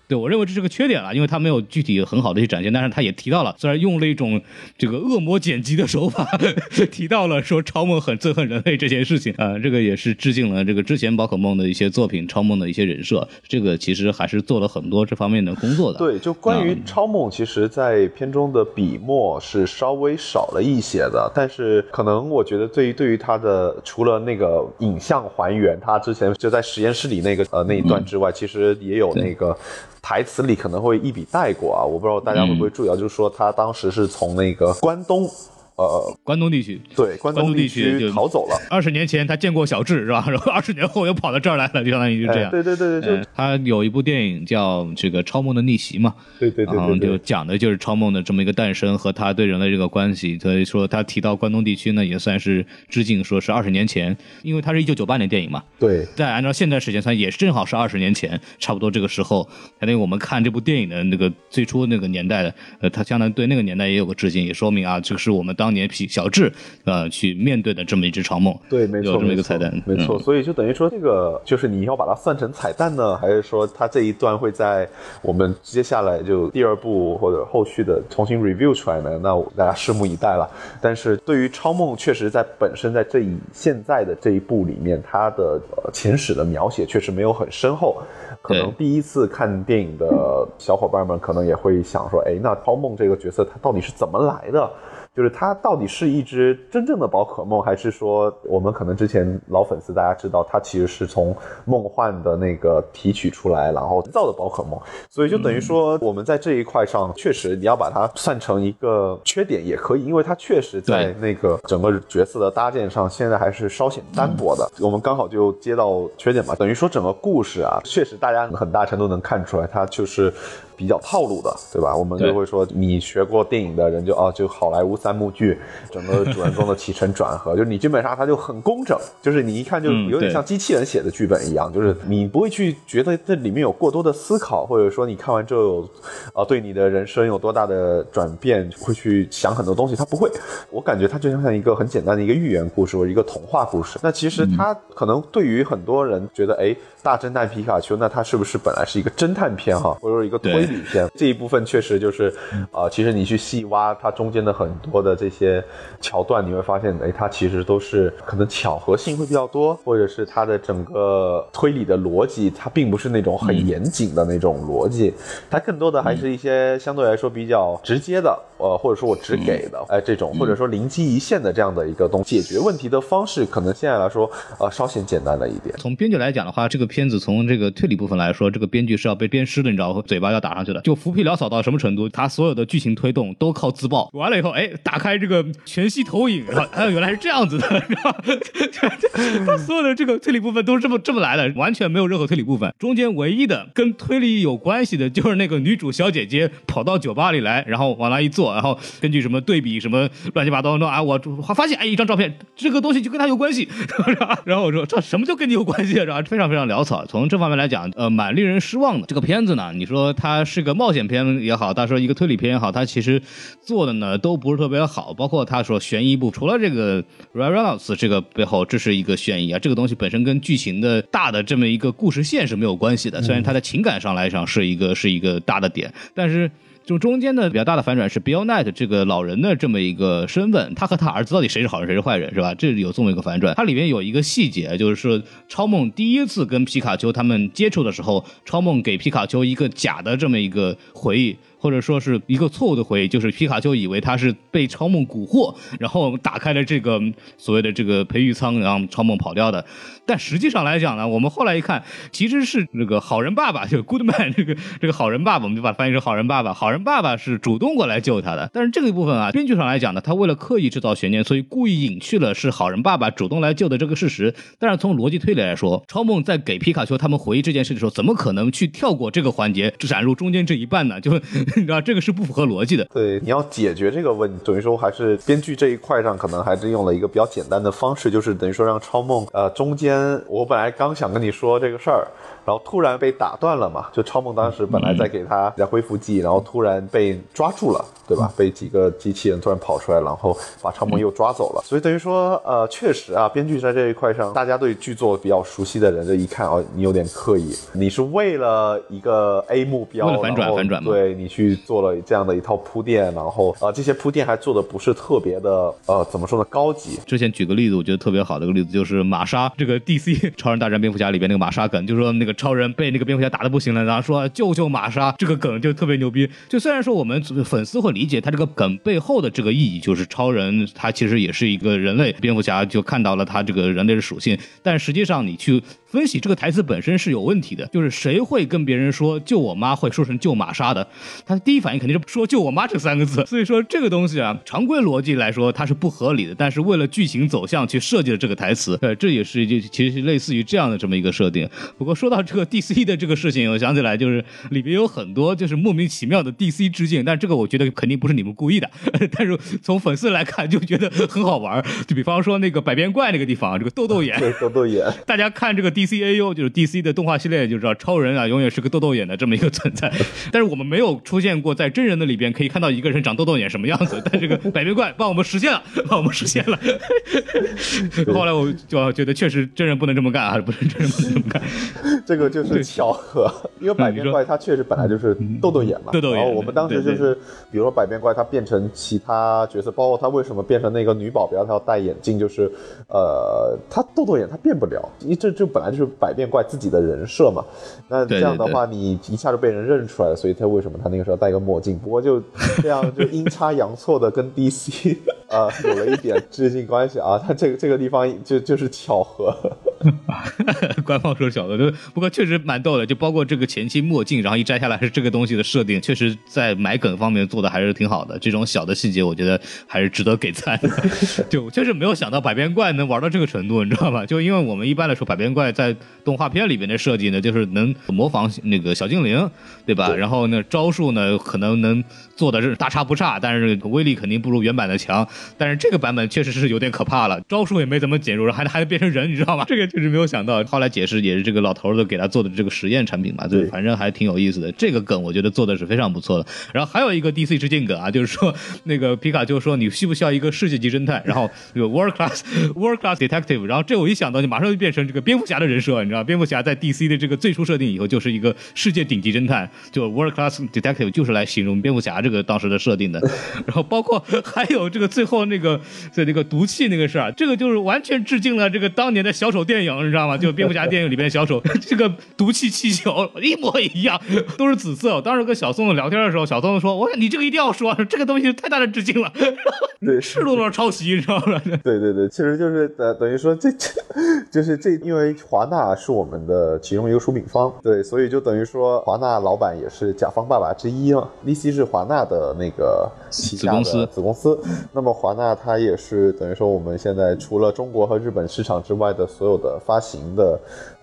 对我认为这是个缺点了，因为他没有具体很好的去展现，但是他也提到了，虽然用了一种这个恶魔剪辑的手法，提到了说超梦很憎恨人类这件事情啊、这个也是致敬了这个之前宝可梦的一些作品，超梦的一些人设，这个其实还是做了很多这方面的工作的。对，就关于嗯超梦，其实，在片中的笔墨是稍微少了一些的，但是可能我觉得对于对于他的除了那个影像还原，他之前就在实验室里那个呃那一段之外，其实也有那个。台词里可能会一笔带过啊，我不知道大家会不会注意到，就是说他当时是从那个关东，呃，关东地区。对，关东地区区就逃走了，二十年前他见过小智是吧？然后二十年后又跑到这儿来了，就相当于就这样。哎对对对对，嗯就他有一部电影叫这个《超梦的逆袭》嘛，对对对然后就讲的就是超梦的这么一个诞生和他对人类这个关系。所以说他提到关东地区呢，也算是致敬，说是二十年前，因为他是一九九八年电影嘛，对再按照现在时间算，也是正好是二十年前，差不多这个时候，相当于我们看这部电影的那个最初那个年代的，呃，他相当于对那个年代也有个致敬，也说明啊，这个是我们当年皮小智呃去面对的这么一只超梦。对，没错，有这么一个没错彩蛋没错。嗯所以就等于说，这个就是你要把它算成彩蛋呢，还是说它这一段会在我们接下来就第二部或者后续的重新 review 出来呢？那大家拭目以待了。但是对于超梦，确实在本身在这一现在的这一部里面，它的呃前史的描写确实没有很深厚。可能第一次看电影的小伙伴们可能也会想说，哎，那超梦这个角色他到底是怎么来的？就是它到底是一只真正的宝可梦，还是说我们可能之前老粉丝大家知道，它其实是从梦幻的那个提取出来，然后造的宝可梦，所以就等于说我们在这一块上，确实你要把它算成一个缺点也可以，因为它确实在那个整个角色的搭建上，现在还是稍显单薄的。我们刚好就接到缺点嘛，等于说整个故事啊，确实大家很大程度能看出来，它就是。比较套路的，对吧？我们就会说，你学过电影的人就哦，就好莱坞三幕剧，整个主人公的起承转合，就是你基本杀它就很工整，就是你一看就嗯有点像机器人写的剧本一样，就是你不会去觉得这里面有过多的思考，或者说你看完之后有，呃，对你的人生有多大的转变，会去想很多东西，它不会。我感觉它就像一个很简单的一个寓言故事或者一个童话故事。那其实它可能对于很多人觉得，哎，大侦探皮卡丘，那它是不是本来是一个侦探片哈，或者说一个推 这一部分确实就是，呃，其实你去细挖它中间的很多的这些桥段，你会发现，哎，它其实都是可能巧合性会比较多，或者是它的整个推理的逻辑，它并不是那种很严谨的那种逻辑，它更多的还是一些相对来说比较直接的，呃，或者说我只给的，哎，这种或者说灵机一现的这样的一个东西，解决问题的方式，可能现在来说，呃，稍显简单了一点。从编剧来讲的话，这个片子从这个推理部分来说，这个编剧是要被鞭尸的，你知道吗？嘴巴要打上去的，就浮皮潦草到什么程度？他所有的剧情推动都靠自爆，完了以后，哎，打开这个全息投影，然后哎，原来是这样子的，他所有的这个推理部分都是这么这么来的，完全没有任何推理部分。中间唯一的跟推理有关系的，就是那个女主小姐姐跑到酒吧里来，然后往那一坐，然后根据什么对比什么乱七八糟的啊，我发现哎一张照片，这个东西就跟他有关系，然后我说这什么就跟你有关系啊？是吧？非常非常潦草。从这方面来讲，呃，蛮令人失望的。这个片子呢，你说它是个冒险片也好，他说一个推理片也好，他其实做的呢都不是特别好。包括他说悬疑部，除了这个 Ryan Reynolds 这个背后，这是一个悬疑啊，这个东西本身跟剧情的大的这么一个故事线是没有关系的。虽然他在情感上来讲是一个是一个大的点，但是。就中间的比较大的反转是 Bill Night 这个老人的这么一个身份，他和他儿子到底谁是好人谁是坏人是吧？这有这么一个反转。它里面有一个细节，就是说超梦第一次跟皮卡丘他们接触的时候，超梦给皮卡丘一个假的这么一个回忆。或者说是一个错误的回忆，就是皮卡丘以为他是被超梦蛊惑，然后打开了这个所谓的这个培育舱，然后超梦跑掉的。但实际上来讲呢，我们后来一看，其实是这个好人爸爸，就 Goodman 这个这个好人爸爸，我们就把它翻译成好人爸爸。好人爸爸是主动过来救他的。但是这个一部分啊，编剧上来讲呢，他为了刻意制造悬念，所以故意隐去了是好人爸爸主动来救的这个事实。但是从逻辑推理来说，超梦在给皮卡丘他们回忆这件事的时候，怎么可能去跳过这个环节，只闪入中间这一半呢？就你知道这个是不符合逻辑的。对，你要解决这个问题，等于说还是编剧这一块上，可能还是用了一个比较简单的方式，就是等于说让超梦，呃，中间我本来刚想跟你说这个事儿，然后突然被打断了嘛，就超梦当时本来在给他在恢复记忆，然后突然被抓住了，对吧？被几个机器人突然跑出来，然后把超梦又抓走了。所以等于说，呃，确实啊，编剧在这一块上，大家对剧作比较熟悉的人，这一看哦，你有点刻意，你是为了一个 A 目标，为了反转反转嘛对你去去做了这样的一套铺垫，然后呃，这些铺垫还做的不是特别的，呃，怎么说呢，高级。之前举个例子，我觉得特别好的一个例子就是玛莎这个 DC 超人大战蝙蝠侠里边那个玛莎梗，就是说那个超人被那个蝙蝠侠打的不行了，然后说救救玛莎，这个梗就特别牛逼。就虽然说我们粉丝会理解他这个梗背后的这个意义，就是超人他其实也是一个人类，蝙蝠侠就看到了他这个人类的属性，但实际上你去分析这个台词本身是有问题的，就是谁会跟别人说救我妈会说成救玛莎的？他第一反应肯定是说救我妈这三个字。所以说这个东西啊，常规逻辑来说它是不合理的，但是为了剧情走向去设计了这个台词，呃，这也是就其实是类似于这样的这么一个设定。不过说到这个 DC 的这个事情，我想起来就是里边有很多就是莫名其妙的 DC 致敬，但这个我觉得肯定不是你们故意的，但是从粉丝来看就觉得很好玩儿。就比方说那个百变怪那个地方，这个豆豆眼，对，豆豆眼，大家看这个 DCAU 就是 DC 的动画系列就知道，超人啊永远是个豆豆眼的这么一个存在。但是我们没有出现过在真人的里边可以看到一个人长豆豆眼什么样子，但这个 百变怪帮我们实现了，帮我们实现了。后来我就觉得确实真人不能这么干啊，不是真人不能这么干。这个就是巧合，因为百变怪它确实本来就是豆豆眼嘛。豆豆眼然后我们当时就是，比如说百变怪它变成其他角色，包括它为什么变成那个女保镖，她要戴眼镜，就是呃，它豆豆眼它变不了，这这本来就是百变怪自己的人设嘛。那这样的话，你一下就被人认出来了，所以他为什么他那个时候戴个墨镜？不过就 这样就阴差阳错的跟 DC 呃有了一点致敬关系啊，他这个这个地方就就是巧合。官方说巧的，对，不过确实蛮逗的，就包括这个前期墨镜，然后一摘下来是这个东西的设定，确实在埋梗方面做的还是挺好的。这种小的细节，我觉得还是值得给赞的。就确实没有想到百变怪能玩到这个程度，你知道吗？就因为我们一般来说，百变怪在动画片里边的设计呢，就是能模仿那个小精灵，对吧？然后呢，招数呢可能能做的是大差不差，但是威力肯定不如原版的强。但是这个版本确实是有点可怕了，招数也没怎么减弱，还还能变成人，你知道吗？这个确实没有想到。后来解释也是这个老头子给他做的这个实验产品嘛，对，反正还挺有意思的。这个梗我觉得做的是非常不错的。然后还有一个 DC 致敬梗啊，就是说那个皮卡丘说你需不需要一个世界级侦探？然后这个 world class world class detective，然后这我一想到就马上就变成这个蝙蝠侠的人设，你知道，蝙蝠侠在 DC 的这个最初设定以后就是一个世界顶级侦探，就 world class detective 就是来形容蝙蝠侠这个当时的设定的。然后包括还有这个最后那个在那个毒气那个事儿，这个就是完全致敬了这个当年的小丑电影，你知道吗？就蝙蝠侠电影里边小丑 这个毒气气球一模一样，都是紫色。我当时跟小宋子聊天的时候，小宋子说：“我你这个一定要说，这个东西太大的致敬了，对，赤裸裸抄袭，你知道吗？”对对对，其实就是呃，等于说这这 就是这，因为华纳是我们的其中一个出品方，对，所以就等于说华纳老板也是甲方爸爸之一嘛。DC 是华纳的那个旗下的子公司，那么华纳它也是等于说我们现在除了中国和日本市场之外的所有的发行的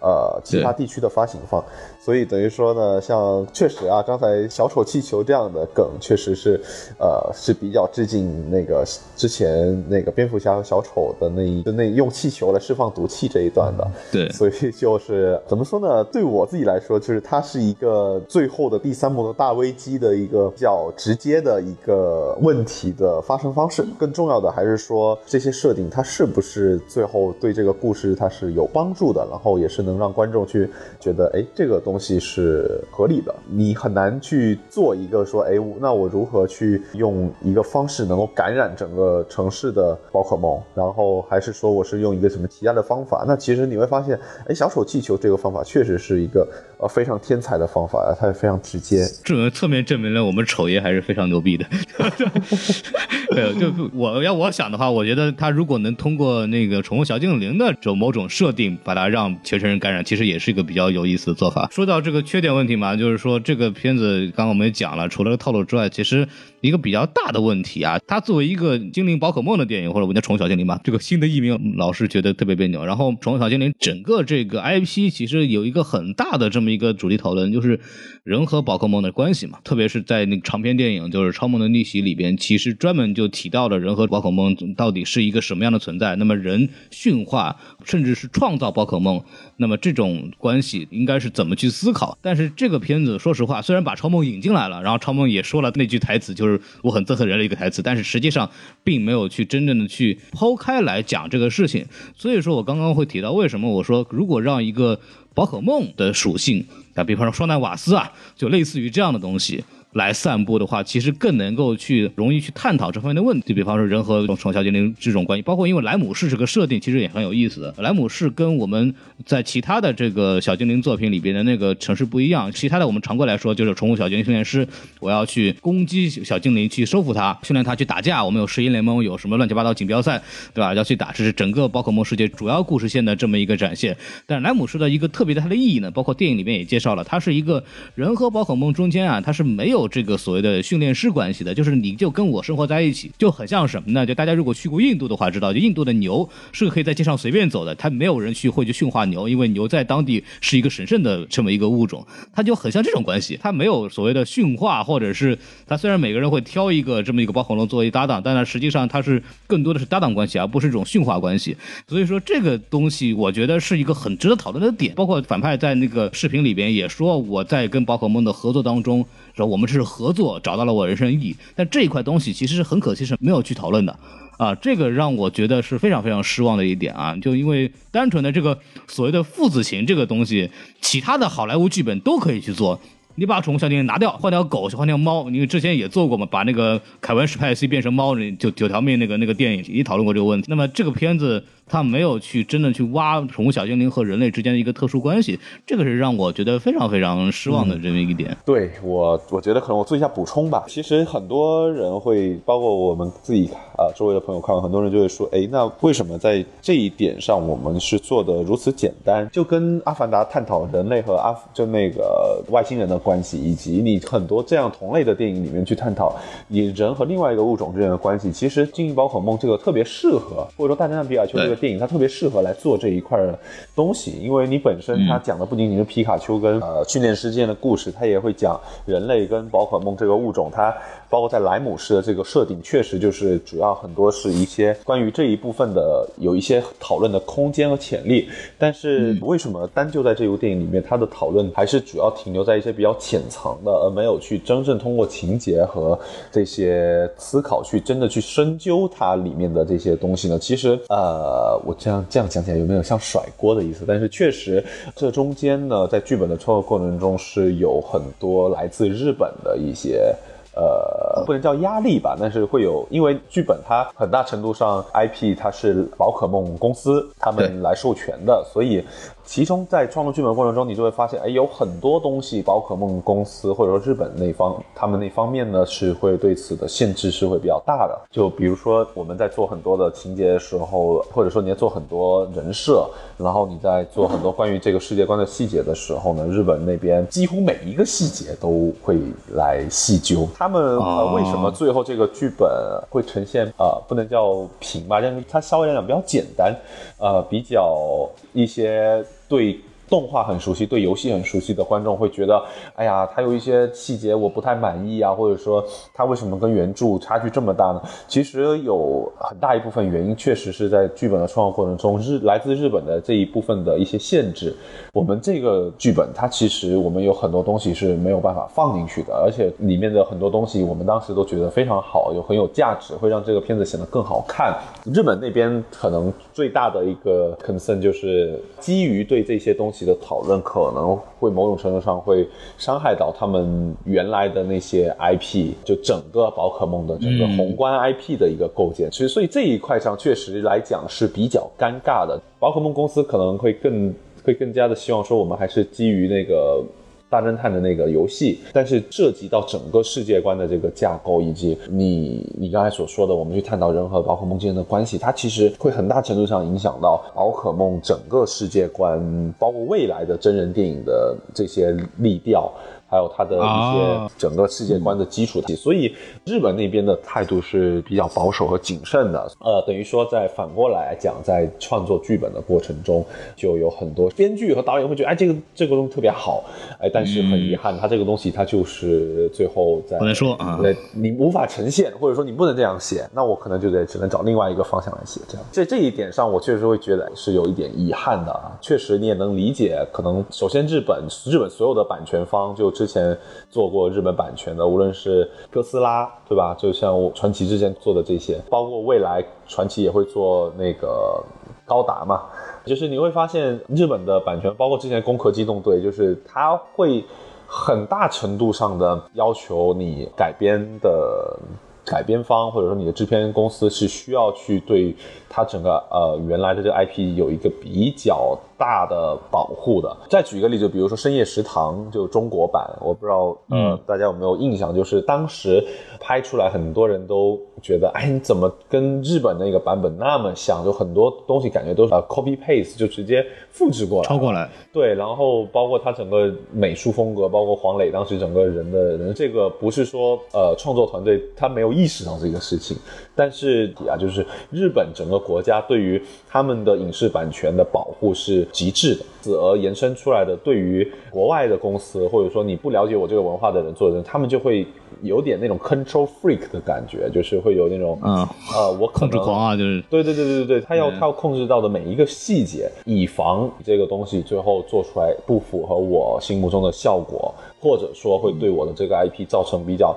呃其他地区的发行方，所以等于说呢，像确实啊，刚才小丑气球这样的梗确实是呃是比较致敬那个之前那个蝙蝠侠和小丑的那一就那用气球来释放毒气这一段的。对所以就是怎么说呢？对我自己来说，就是它是一个最后的第三幕的大危机的一个比较直接的一个问题的发生方式。更重要的还是说这些设定它是不是最后对这个故事它是有帮助的，然后也是能让观众去觉得，哎，这个东西是合理的。你很难去做一个说，哎，那我如何去用一个方式能够感染整个城市的宝可梦，然后还是说我是用一个什么其他的方法？那其实你会发现，哎，小丑气球这个方法确实是一个呃非常天才的方法，它也非常直接。这侧面证明了我们丑爷还是非常牛逼的。对，就我要我想的话，我觉得他如果能通过那个宠物小精灵的这种某种设定，把它让全身人感染，其实也是一个比较有意思的做法。说到这个缺点问题嘛，就是说这个片子刚刚我们也讲了，除了套路之外，其实一个比较大的问题啊，它作为一个精灵宝可梦的电影，或者我们叫宠物小精灵吧，这个新的译名老是觉得特别别扭。然后宠物小精灵整个这个 IP 其实有一个很大的这么一个主题讨论，就是人和宝可梦的关系嘛，特别是在那个长篇电影就是《超梦的逆袭》里边，其实专门就提到了人和宝可梦到底是一个什么样的存在。那么人驯化甚至是创造宝可梦，那么这种关系应该是怎么去思考？但是这个片子说实话，虽然把超梦引进来了，然后超梦也说了那句台词，就是我很憎恨人类一个台词，但是实际上并没有去真正的去抛开来讲这个事情。所以说我刚刚会提到，为什么我说如果让一个宝可梦的属性啊，比方说双奈瓦斯啊，就类似于这样的东西。来散步的话，其实更能够去容易去探讨这方面的问题。就比方说人和宠小精灵这种关系，包括因为莱姆士这个设定其实也很有意思。莱姆士跟我们在其他的这个小精灵作品里边的那个城市不一样，其他的我们常规来说就是宠物小精灵训练师，我要去攻击小精灵，去收服它，训练它去打架。我们有食鹰联盟，有什么乱七八糟锦标赛，对吧？要去打，这是整个宝可梦世界主要故事线的这么一个展现。但莱姆士的一个特别的它的意义呢，包括电影里面也介绍了，它是一个人和宝可梦中间啊，它是没有这个所谓的训练师关系的，就是你就跟我生活在一起，就很像什么呢？就大家如果去过印度的话，知道就印度的牛是可以在街上随便走的，它没有人去会去驯化牛，因为牛在当地是一个神圣的这么一个物种，它就很像这种关系，它没有所谓的驯化，或者是它虽然每个人会挑一个这么一个宝可梦作为搭档，但是实际上它是更多的是搭档关系，而不是一种驯化关系。所以说这个东西，我觉得是一个很值得讨论的点。包括反派在那个视频里边也说，我在跟宝可梦的合作当中，说我们是是合作找到了我人生意义。但这一块东西其实是很可惜是没有去讨论的。啊，这个让我觉得是非常非常失望的一点啊！就因为单纯的这个所谓的父子情这个东西，其他的好莱坞剧本都可以去做。你把宠物小精灵拿掉，换条狗，换条猫，你之前也做过嘛？把那个凯文史派西变成猫，九九条命那个那个电影也讨论过这个问题。那么这个片子他没有去真的去挖宠物小精灵和人类之间的一个特殊关系，这个是让我觉得非常非常失望的这么一个点。对我，我觉得可能我做一下补充吧。其实很多人会，包括我们自己啊、周围的朋友看，很多人就会说，哎，那为什么在这一点上我们是做的如此简单？就跟《阿凡达》探讨人类和阿就那个外星人的关系，以及你很多这样同类的电影里面去探讨你人和另外一个物种之间的关系，其实《精灵宝可梦》这个特别适合，或者说《大侦探皮卡丘》这个个电影它特别适合来做这一块的东西，因为你本身它讲的不仅仅是皮卡丘跟呃训练师之间的故事，它也会讲人类跟宝可梦这个物种，它包括在莱姆市的这个设定，确实就是主要很多是一些关于这一部分的有一些讨论的空间和潜力。但是为什么单就在这部电影里面，它的讨论还是主要停留在一些比较浅层的，而没有去真正通过情节和这些思考去真的去深究它里面的这些东西呢？其实，呃，我这样这样讲起来有没有像甩锅的意思？但是确实，这中间呢，在剧本的创作过程中是有很多来自日本的一些。呃，不能叫压力吧，但是会有，因为剧本它很大程度上 IP 它是宝可梦公司他们来授权的，所以其中在创作剧本过程中，你就会发现，哎，有很多东西宝可梦公司或者说日本那方他们那方面呢是会对此的限制是会比较大的。就比如说我们在做很多的情节的时候，或者说你在做很多人设，然后你在做很多关于这个世界观的细节的时候呢，日本那边几乎每一个细节都会来细究。他们呃哦为什么最后这个剧本会呈现呃不能叫平吧，但是它稍微来讲比较简单，呃比较一些对。动画很熟悉，对游戏很熟悉的观众会觉得，哎呀，它有一些细节我不太满意啊，或者说它为什么跟原著差距这么大呢？其实有很大一部分原因确实是在剧本的创作过程中，日来自日本的这一部分的一些限制。我们这个剧本它其实我们有很多东西是没有办法放进去的，而且里面的很多东西我们当时都觉得非常好，有很有价值，会让这个片子显得更好看。日本那边可能最大的一个 concern 就是基于对这些东西的讨论，可能会某种程度上会伤害到他们原来的那些 IP，就整个宝可梦的整个宏观 IP 的一个构建。其实，所以这一块上确实来讲是比较尴尬的。宝可梦公司可能会更会更加的希望说，我们还是基于那个。大侦探的那个游戏，但是涉及到整个世界观的这个架构，以及你你刚才所说的，我们去探讨人和宝可梦之间的关系，它其实会很大程度上影响到宝可梦整个世界观，包括未来的真人电影的这些立调。还有它的一啊些整个世界观的基础，所以日本那边的态度是比较保守和谨慎的。呃，等于说在反过来讲，在创作剧本的过程中，就有很多编剧和导演会觉得，哎，这个这个东西特别好，哎，但是很遗憾，它这个东西它就是最后在不能说啊对，你无法呈现，或者说你不能这样写，那我可能就得只能找另外一个方向来写。这样，在这一点上，我确实会觉得是有一点遗憾的啊。确实，你也能理解，可能首先日本日本所有的版权方，就之前做过日本版权的，无论是哥斯拉，对吧？就像我传奇之前做的这些，包括未来传奇也会做那个高达嘛。就是你会发现日本的版权，包括之前《攻壳机动队》，就是它会很大程度上的要求你改编的改编方，或者说你的制片公司是需要去对它整个呃原来的这个 IP 有一个比较大的保护的。再举一个例子，比如说《深夜食堂》就中国版，我不知道呃、嗯大家有没有印象，就是当时拍出来，很多人都觉得，哎，你怎么跟日本那个版本那么像？就很多东西感觉都是呃 copy paste 就直接复制过来，抄过来，对，然后包括它整个美术风格，包括黄磊当时整个人的人，这个不是说呃创作团队他没有意识到这个事情，但是啊，就是日本整个国家对于他们的影视版权的保护是极致的，自而延伸出来的对于国外的公司或者说你不了解我这个文化的人做的人，他们就会有点那种 control freak 的感觉，就是会有那种嗯，呃我控制狂啊，就是对对对对对对，他要嗯他要控制到的每一个细节，以防这个东西最后做出来不符合我心目中的效果，或者说会对我的这个 IP 造成比较。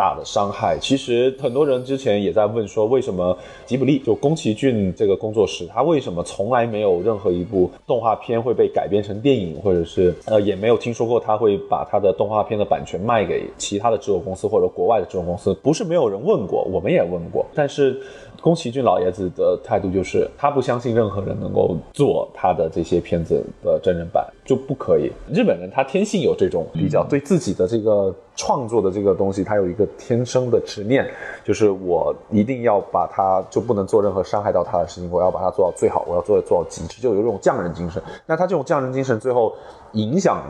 大的伤害，其实很多人之前也在问说，为什么吉卜力就宫崎骏这个工作室，他为什么从来没有任何一部动画片会被改编成电影，或者是呃也没有听说过他会把他的动画片的版权卖给其他的制作公司或者国外的制作公司？不是没有人问过，我们也问过，但是宫崎骏老爷子的态度就是，他不相信任何人能够做他的这些片子的真人版，就不可以。日本人他天性有这种比较对自己的这个创作的这个东西，他有一个天生的执念，就是我一定要把它就不能做任何伤害到他的事情，我要把它做到最好，我要做做到极致，就有一种匠人精神。那他这种匠人精神最后影响。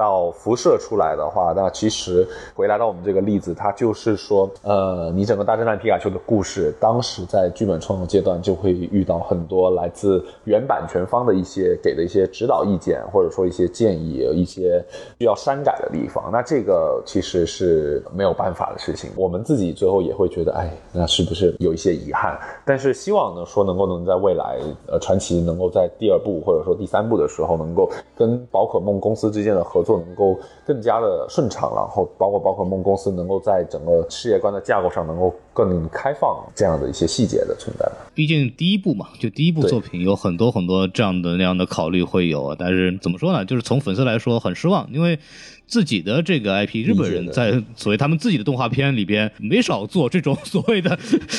到辐射出来的话，那其实回来到我们这个例子，它就是说，呃，你整个大侦探皮卡丘的故事，当时在剧本创作阶段就会遇到很多来自原版权方的一些给的一些指导意见，或者说一些建议，一些需要删改的地方。那这个其实是没有办法的事情，我们自己最后也会觉得，哎，那是不是有一些遗憾？但是希望呢，说能够能在未来，呃，传奇能够在第二部或者说第三部的时候，能够跟宝可梦公司之间的合作能够更加的顺畅，然后包括宝可梦公司能够在整个事业观的架构上能够更开放这样的一些细节的存在吧。毕竟第一部嘛，就第一部作品有很多很多这样的那样的考虑会有，但是怎么说呢？就是从粉丝来说很失望，因为自己的这个 IP，日本人在所谓他们自己的动画片里边没少做这种所谓的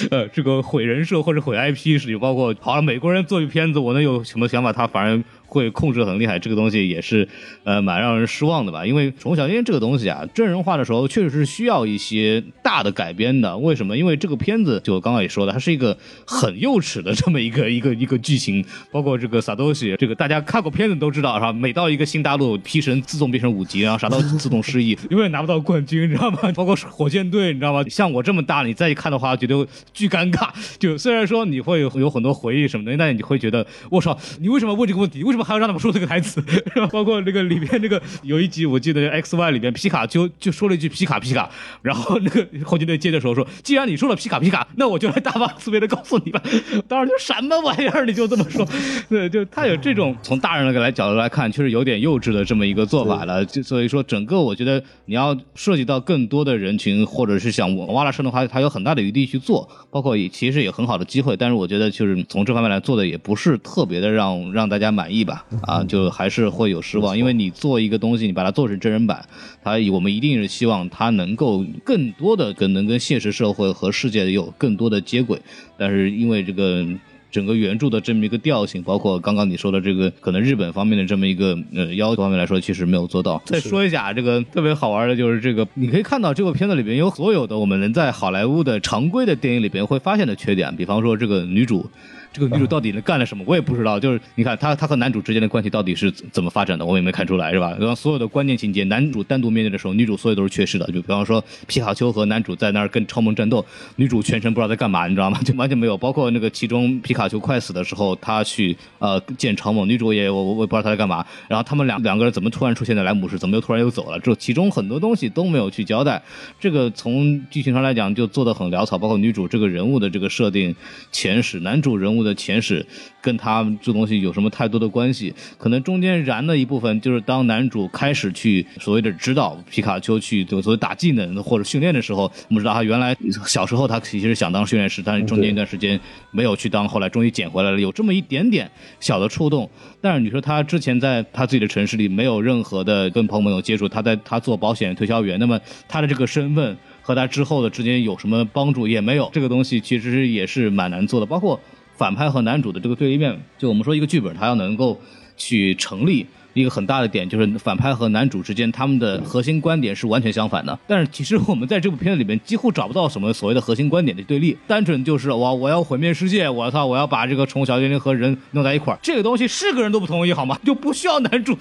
呃这个毁人设或者毁 IP 事情，包括好像美国人做一片子，我能有什么想法，他反而。会控制很厉害，这个东西也是，呃，蛮让人失望的吧？因为宠物小精灵这个东西啊，真人化的时候确实是需要一些大的改编的。为什么？因为这个片子就我刚刚也说的，它是一个很幼稚的这么一个一个一个剧情，包括这个萨多西，这个大家看过片子都知道，是吧？每到一个新大陆，P 神自动变成五级，然后啥都自动失忆，永远拿不到冠军，你知道吗？包括火箭队，你知道吗？像我这么大，你再一看的话，觉得巨尴尬。就虽然说你会有很多回忆什么的，但你会觉得，我操，你为什么问这个问题？为什么还要让他们说这个台词？是吧？包括那个里边那个有一集，我记得 X Y 里边皮卡丘就说了一句皮卡皮卡，然后那个火箭队接的时候说，既然你说了皮卡皮卡，那我就来大发慈悲的告诉你吧。当时就什么玩意儿，你就这么说？对，就他有这种从大人的来角度来看，确实有点幼稚的这么一个做法了。就所以说，整个我觉得你要涉及到更多的人群，或者是想挖拉深的话，他有很大的余地去做，包括也其实也很好的机会。但是我觉得就是从这方面来做的也不是特别的让让大家满意吧，啊，就还是会有失望。因为你做一个东西，你把它做成真人版，它我们一定是希望它能够更多的跟能跟现实社会和世界有更多的接轨。但是因为这个。整个原著的这么一个调性，包括刚刚你说的这个，可能日本方面的这么一个呃要求方面来说，其实没有做到。再说一下这个特别好玩的，就是这个，你可以看到这部片子里边有所有的我们能在好莱坞的常规的电影里边会发现的缺点，比方说这个女主。这个女主到底干了什么？我也不知道。就是你看她，她和男主之间的关系到底是怎怎么发展的，我也没看出来，是吧？然后所有的关键情节，男主单独面对的时候，女主所有都是缺失的。就比方说皮卡丘和男主在那儿跟超梦战斗，女主全程不知道在干嘛，你知道吗？就 完全没有。包括那个其中皮卡丘快死的时候，他去呃见超梦，女主也我我我也不知道他在干嘛。然后他们两两个人怎么突然出现在莱姆市，怎么又突然又走了？这其中很多东西都没有去交代。这个从剧情上来讲就做的很潦草，包括女主这个人物的这个设定、前史，男主人物的前史。跟他这东西有什么太多的关系？可能中间燃的一部分就是当男主开始去所谓的指导皮卡丘去所谓打技能或者训练的时候，我们知道他原来小时候他其实想当训练师，但是中间一段时间没有去当，后来终于捡回来了，有这么一点点小的触动。但是你说他之前在他自己的城市里没有任何的跟朋友接触，他在他做保险推销员，那么他的这个身份和他之后的之间有什么帮助也没有？这个东西其实也是蛮难做的，包括。反派和男主的这个对立面，就我们说一个剧本，它要能够去成立。一个很大的点就是反派和男主之间他们的核心观点是完全相反的，但是其实我们在这部片子里面几乎找不到什么所谓的核心观点的对立，单纯就是我我要毁灭世界，我操，我要把这个宠物小精灵和人弄在一块儿，这个东西是个人都不同意好吗？就不需要男主，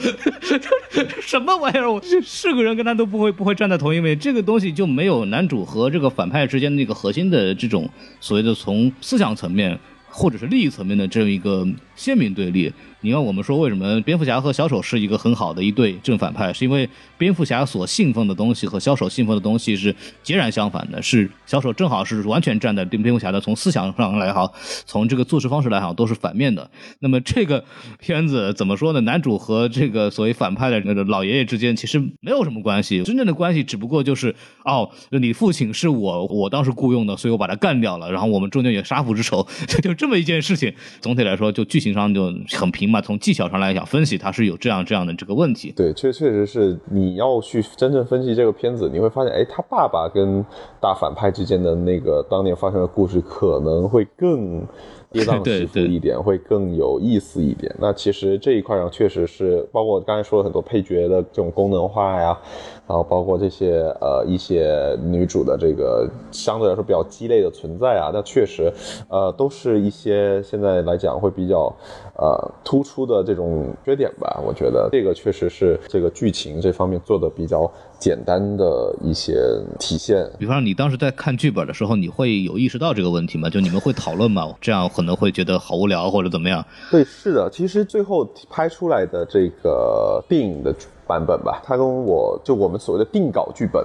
什么玩意儿？我是个人跟他都不会不会站在同一位，这个东西就没有男主和这个反派之间的那个核心的这种所谓的从思想层面或者是利益层面的这样一个鲜明对立。你看，我们说为什么蝙蝠侠和小丑是一个很好的一对正反派，是因为蝙蝠侠所信奉的东西和小丑信奉的东西是截然相反的。是小丑正好是完全站在蝙蝠侠的从思想上来好，从这个做事方式来好都是反面的。那么这个片子怎么说呢？男主和这个所谓反派的那个老爷爷之间其实没有什么关系，真正的关系只不过就是哦，你父亲是我我当时雇佣的，所以我把他干掉了，然后我们中间有杀父之仇，就这么一件事情。总体来说，就剧情上就很平。嘛，从技巧上来讲，分析它是有这样这样的这个问题。对，确确实是你要去真正分析这个片子，你会发现，哎，他爸爸跟大反派之间的那个当年发生的故事可能会更跌宕起伏 一点，会更有意思一点。那其实这一块上确实是，包括我刚才说了很多配角的这种功能化呀，然后包括这些呃一些女主的这个相对来说比较鸡肋的存在啊，那确实呃都是一些现在来讲会比较呃突出的这种缺点吧。我觉得这个确实是这个剧情这方面做的比较简单的一些体现。比方说，你当时在看剧本的时候，你会有意识到这个问题吗？就你们会讨论吗？这样可能会觉得好无聊或者怎么样？对，是的，其实最后拍出来的这个电影的版本吧，它跟我就我们所谓的定稿剧本。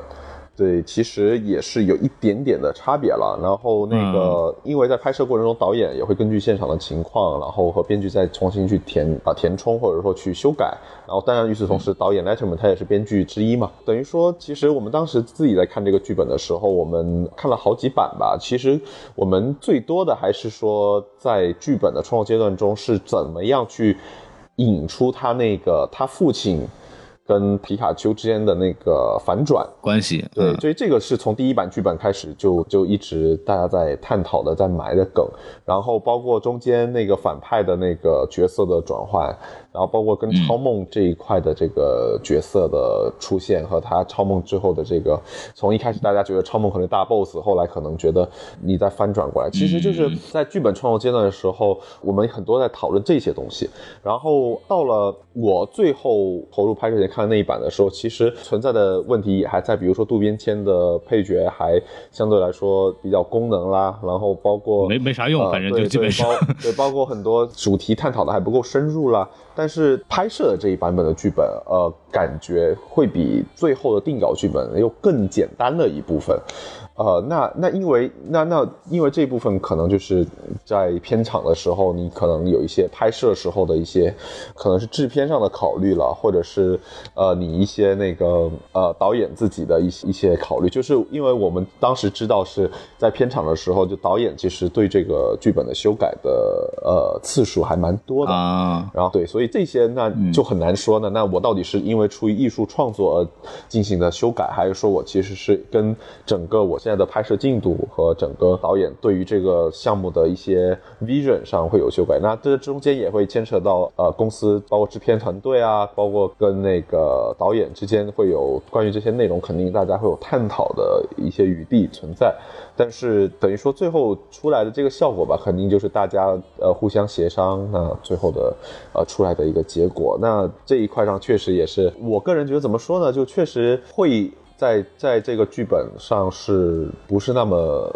对，其实也是有一点点的差别了。然后那个，因为在拍摄过程中，导演也会根据现场的情况，然后和编剧再重新去填啊填充，或者说去修改。然后当然与此同时，导演 Letterman 他也是编剧之一嘛。等于说，其实我们当时自己在看这个剧本的时候，我们看了好几版吧。其实我们最多的还是说，在剧本的创作阶段中是怎么样去引出他那个他父亲跟皮卡丘之间的那个反转。关系对，嗯所以这个是从第一版剧本开始就就一直大家在探讨的，在埋的梗，然后包括中间那个反派的那个角色的转换，然后包括跟超梦这一块的这个角色的出现和他超梦之后的这个，从一开始大家觉得超梦可能大 boss，后来可能觉得你在翻转过来，其实就是在剧本创作阶段的时候，我们很多在讨论这些东西，然后到了我最后投入拍摄前看那一版的时候，其实存在的问题也还在，比如说渡边谦的配角还相对来说比较功能啦，然后包括没没啥用呃反正就基本上对包对，包括很多主题探讨的还不够深入啦。但是拍摄的这一版本的剧本，呃，感觉会比最后的定稿剧本又更简单了一部分。呃，那那因为那那因为这部分可能就是在片场的时候，你可能有一些拍摄时候的一些，可能是制片上的考虑了，或者是呃你一些那个呃导演自己的一些一些考虑，就是因为我们当时知道是在片场的时候，就导演其实对这个剧本的修改的呃次数还蛮多的啊，然后对，所以这些那就很难说呢。那我到底是因为出于艺术创作而进行的修改，还是说我其实是跟整个我现在的拍摄进度和整个导演对于这个项目的一些 vision 上会有修改？那这中间也会牵扯到呃公司，包括制片团队啊，包括跟那个导演之间会有关于这些内容，肯定大家会有探讨的一些余地存在。但是等于说最后出来的这个效果吧，肯定就是大家呃互相协商，那最后的呃出来的一个结果。那这一块上确实也是，我个人觉得怎么说呢，就确实会。在在这个剧本上是不是那么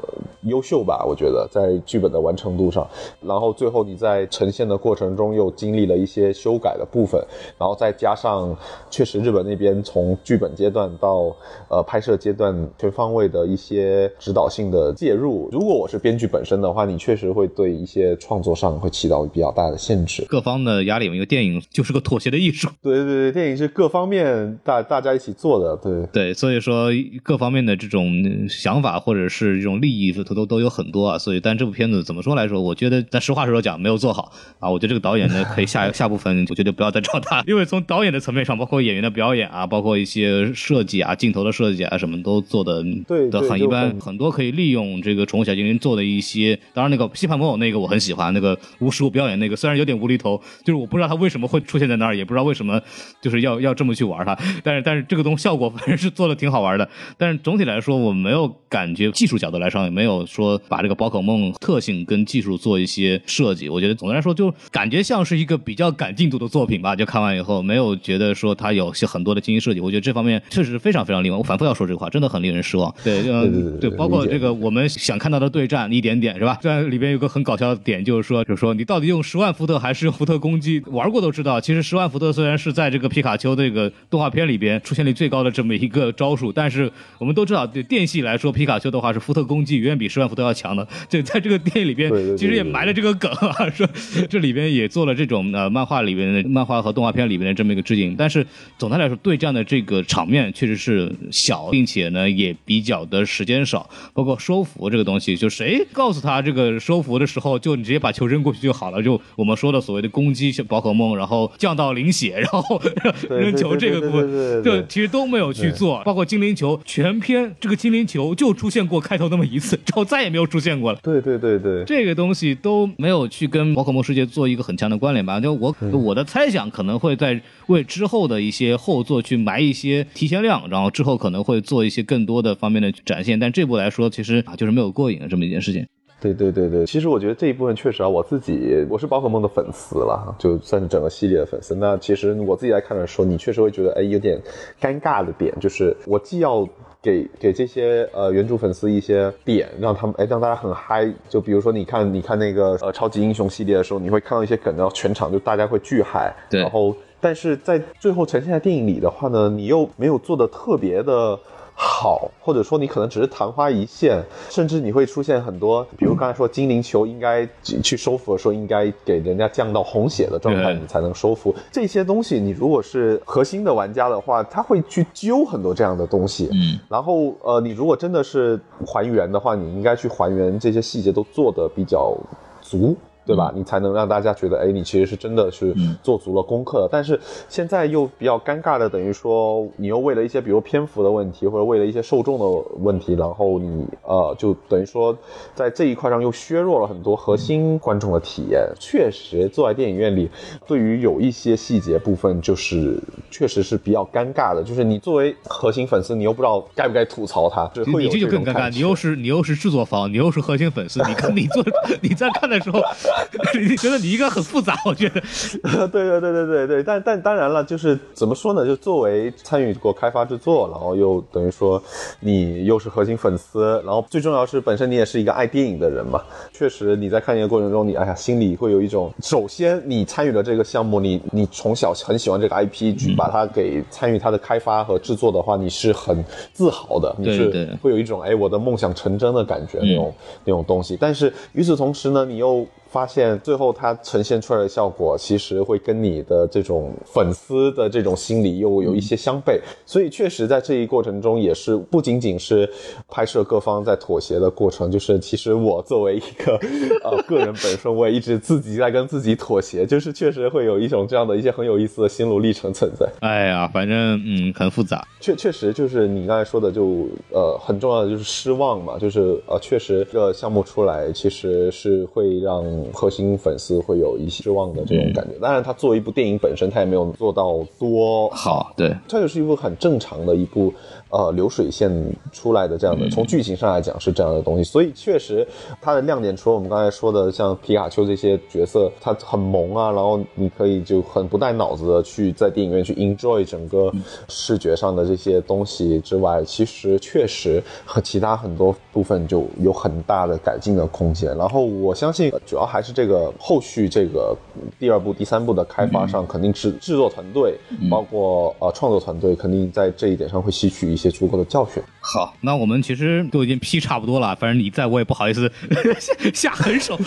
优秀吧？我觉得在剧本的完成度上，然后最后你在呈现的过程中又经历了一些修改的部分，然后再加上确实日本那边从剧本阶段到呃拍摄阶段全方位的一些指导性的介入。如果我是编剧本身的话，你确实会对一些创作上会起到比较大的限制。各方的压力，因为电影就是个妥协的艺术。对对对，电影是各方面大大家一起做的，对。对，所以说各方面的这种想法或者是这种利益都都都有很多啊。所以，但这部片子怎么说来说，我觉得咱实话实说讲没有做好啊。我觉得这个导演呢，可以下 下部分，我觉得不要再找他，因为从导演的层面上，包括演员的表演啊，包括一些设计啊、镜头的设计啊，什么都做的对的很一般，很很多可以利用这个宠物小精灵做的一些。当然，那个西盘魔偶那个我很喜欢，那个无实物表演那个虽然有点无厘头，就是我不知道他为什么会出现在那儿，也不知道为什么就是要要这么去玩它，但是但是这个东西效果反正是做的挺好玩的。但是总体来说，我没有感觉技术角度来上也没有说把这个宝可梦特性跟技术做一些设计。我觉得总的来说，就感觉像是一个比较赶进度的作品吧。就看完以后，没有觉得说它有些很多的精心设计。我觉得这方面确实非常非常令我反复要说这个话，真的很令人失望。对，嗯对包括这个我们想看到的对战一点点是吧？虽然里边有个很搞笑的点，就是说，就是说你到底用十万伏特还是用伏特攻击？玩过都知道，其实十万伏特虽然是在这个皮卡丘这个动画片里边出现率最高的这么一个招数，但是我们都知道，对电系来说，皮卡丘的话是福特攻击远远比十万伏特要强的。这在这个电影里边其实也埋了这个梗啊，说 这里边也做了这种呃漫画里边的漫画和动画片里边的这么一个致敬。但是总的来说，对战的这个场面确实是小，并且呢也比较的时间少。包括收服这个东西，就谁告诉他这个收服的时候，就你直接把球扔过去就好了。就我们说的所谓的攻击宝可梦，然后降到零血，然后扔球这个部分，就其实都没有去做。包括括精灵球，全篇这个精灵球就出现过开头那么一次，之后再也没有出现过了。对对对对，这个东西都没有去跟宝可梦世界做一个很强的关联吧？就我我的猜想，可能会在为之后的一些后作去埋一些提前量，然后之后可能会做一些更多的方面的展现。但这部来说，其实啊就是没有过瘾的这么一件事情。对对对对，其实我觉得这一部分确实啊，我自己我是宝可梦的粉丝了，就算是整个系列的粉丝。那其实我自己来看的时候，你确实会觉得，哎，有点尴尬的点，就是我既要给给这些呃原著粉丝一些点，让他们哎让大家很嗨。就比如说，你看你看那个呃超级英雄系列的时候，你会看到一些梗，然后全场就大家会巨嗨。对然后但是在最后呈现在电影里的话呢，你又没有做的特别的。好，或者说你可能只是昙花一现，甚至你会出现很多，比如刚才说精灵球应该去收服的时候，应该给人家降到红血的状态，你才能收服这些东西。你如果是核心的玩家的话，他会去揪很多这样的东西。嗯，然后呃，你如果真的是还原的话，你应该去还原这些细节都做的比较足。对吧？你才能让大家觉得，哎，你其实是真的是做足了功课的。但是现在又比较尴尬的，等于说你又为了一些比如篇幅的问题，或者为了一些受众的问题，然后你呃，就等于说在这一块上又削弱了很多核心观众的体验。确实，坐在电影院里，对于有一些细节部分，就是确实是比较尴尬的。就是你作为核心粉丝，你又不知道该不该吐槽它，是会你有这就更尴尬，你又是你又是制作方，你又是核心粉丝，你看 你做你在看的时候，你觉得你应该很复杂，我觉得。对对对对对对，但但当然了，就是怎么说呢？就作为参与过开发制作，然后又等于说你又是核心粉丝，然后最重要是本身你也是一个爱电影的人嘛。确实你在看这个过程中，你哎呀心里会有一种，首先你参与了这个项目，你你从小很喜欢这个 IP，去把它给参与它的开发和制作的话，你是很自豪的，你是会有一种哎我的梦想成真的感觉那种、那种东西。但是与此同时呢，你又发现最后它呈现出来的效果，其实会跟你的这种粉丝的这种心理又有一些相悖。所以确实在这一过程中，也是不仅仅是拍摄各方在妥协的过程，就是其实我作为一个 呃个人本身，我也一直自己在跟自己妥协，就是确实会有一种这样的一些很有意思的心路历程存在。哎呀，反正嗯很复杂。确确实就是你刚才说的就，呃很重要的就是失望嘛，就是呃确实这个项目出来其实是会让核心粉丝会有一些失望的这种感觉。当然，他作为一部电影本身，他也没有做到多。好，对，它就是一部很正常的一部呃流水线出来的这样的，从剧情上来讲是这样的东西，所以确实它的亮点除了我们刚才说的像皮卡丘这些角色，它很萌啊，然后你可以就很不带脑子的去在电影院去 enjoy 整个视觉上的这些东西之外，其实确实和其他很多部分就有很大的改进的空间。然后我相信，主要还是这个后续这个第二部、第三部的开发上，肯定是制作团队，包括呃创作团队，肯定在这一点上会吸取一些足够的教训。好，那我们其实都已经批差不多了，反正你在我也不好意思下 下狠手。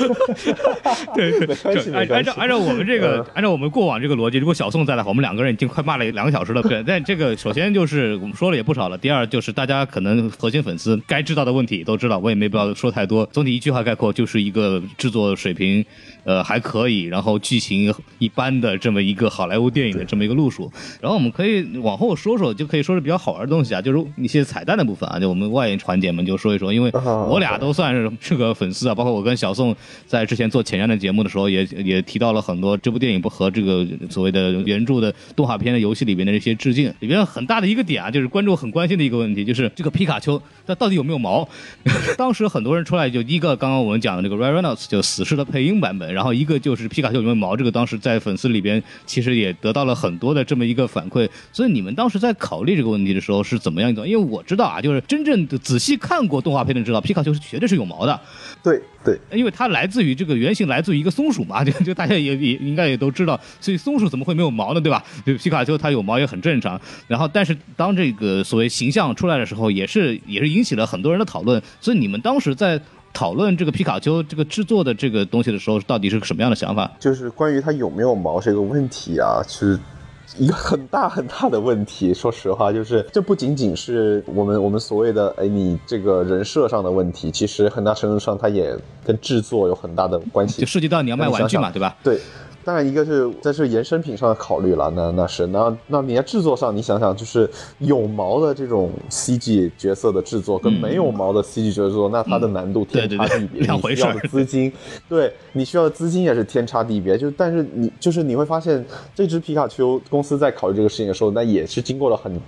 对，没关系就按按照按照我们这个嗯按照我们过往这个逻辑，如果小宋在的话，我们两个人已经快骂了两个小时了。对，但这个首先就是我们说了也不少了，第二就是大家可能核心粉丝该知道的问题都知道，我也没必要说太多。总体一句话概括，就是一个制作水平呃还可以，然后剧情一般的这么一个好莱坞电影的这么一个路数。然后我们可以往后说说，就可以说是比较好玩的东西啊，就是一些彩蛋的部分啊，就我们外延环节们就说一说，因为我俩都算是 这个粉丝啊，包括我跟小宋在之前做前瞻的节目的时候也，也提到了很多这部电影不和这个所谓的原著的动画片的游戏里边的这些致敬。里边很大的一个点啊，就是观众很关心的一个问题，就是这个皮卡丘它到底有没有毛？当时很多人出来就一个刚刚我们讲的那个 Ryan Reynolds 就死侍的配音版本，然后一个就是皮卡丘有没有毛，这个当时在粉丝里边其实也得到了很多的这么一个反馈。所以你们当时在考虑这个问题的时候是怎么样一种？因为我知道啊，就是真正的仔细看过动画片的知道，皮卡丘是绝对是有毛的。对对，因为它来自于这个原型来自于一个松鼠嘛，就就大家也也应该也都知道，所以松鼠怎么会没有毛呢，对吧？就皮卡丘它有毛也很正常。然后，但是当这个所谓形象出来的时候，也是也是引起了很多人的讨论。所以你们当时在讨论这个皮卡丘这个制作的这个东西的时候，到底是个什么样的想法？就是关于它有没有毛这个问题啊，是一个很大很大的问题。说实话，就是这不仅仅是我们我们所谓的哎你这个人设上的问题，其实很大程度上它也跟制作有很大的关系就。涉及到你要卖玩具嘛，对吧？对，当然一个是这是延伸品上的考虑了，那那是那那你在制作上，你想想，就是有毛的这种 CG 角色的制作跟没有毛的 CG 角色制作，那它的难度天差地别，你需要的资金，对你需要的资金也是天差地别。就但是你就是你会发现，这只皮卡丘公司在考虑这个事情的时候，那也是经过了很。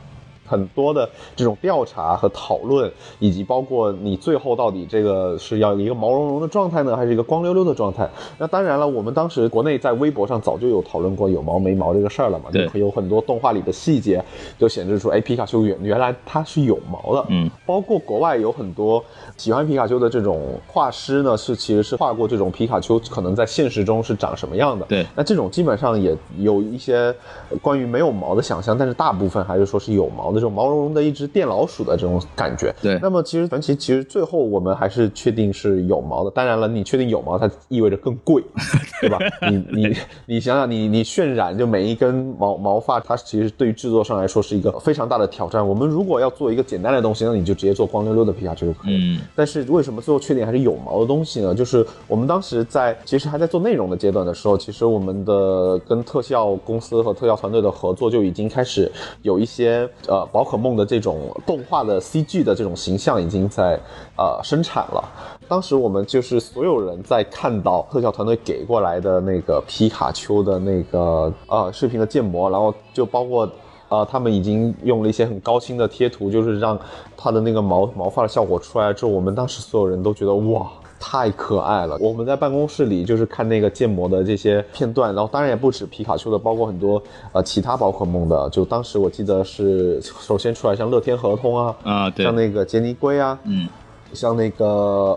很多的这种调查和讨论，以及包括你最后到底这个是要一个毛茸茸的状态呢，还是一个光溜溜的状态？那当然了，我们当时国内在微博上早就有讨论过有毛没毛这个事儿了嘛，对。就有很多动画里的细节就显示出，哎，皮卡丘原原来它是有毛的，嗯，包括国外有很多喜欢皮卡丘的这种画师呢，是其实是画过这种皮卡丘可能在现实中是长什么样的，对。那这种基本上也有一些关于没有毛的想象，但是大部分还是说是有毛的这种毛茸茸的一只电老鼠的这种感觉。对那么其实传奇其实最后我们还是确定是有毛的。当然了，你确定有毛，它意味着更贵，对吧？你你你想想，你你渲染就每一根毛毛发，它其实对于制作上来说是一个非常大的挑战。我们如果要做一个简单的东西，那你就直接做光溜溜的皮卡丘就可以了。嗯但是为什么最后确定还是有毛的东西呢？就是我们当时在其实还在做内容的阶段的时候，其实我们的跟特效公司和特效团队的合作就已经开始有一些呃宝可梦的这种动画的 CG 的这种形象已经在呃生产了。当时我们就是所有人在看到特效团队给过来的那个皮卡丘的那个呃视频的建模，然后就包括呃，他们已经用了一些很高清的贴图，就是让它的那个毛毛发的效果出来之后，我们当时所有人都觉得哇。太可爱了！我们在办公室里就是看那个建模的这些片段，然后当然也不止皮卡丘的，包括很多呃其他宝可梦的。就当时我记得是首先出来像乐天合通啊，啊，对像，那个杰尼龟啊，嗯，像那个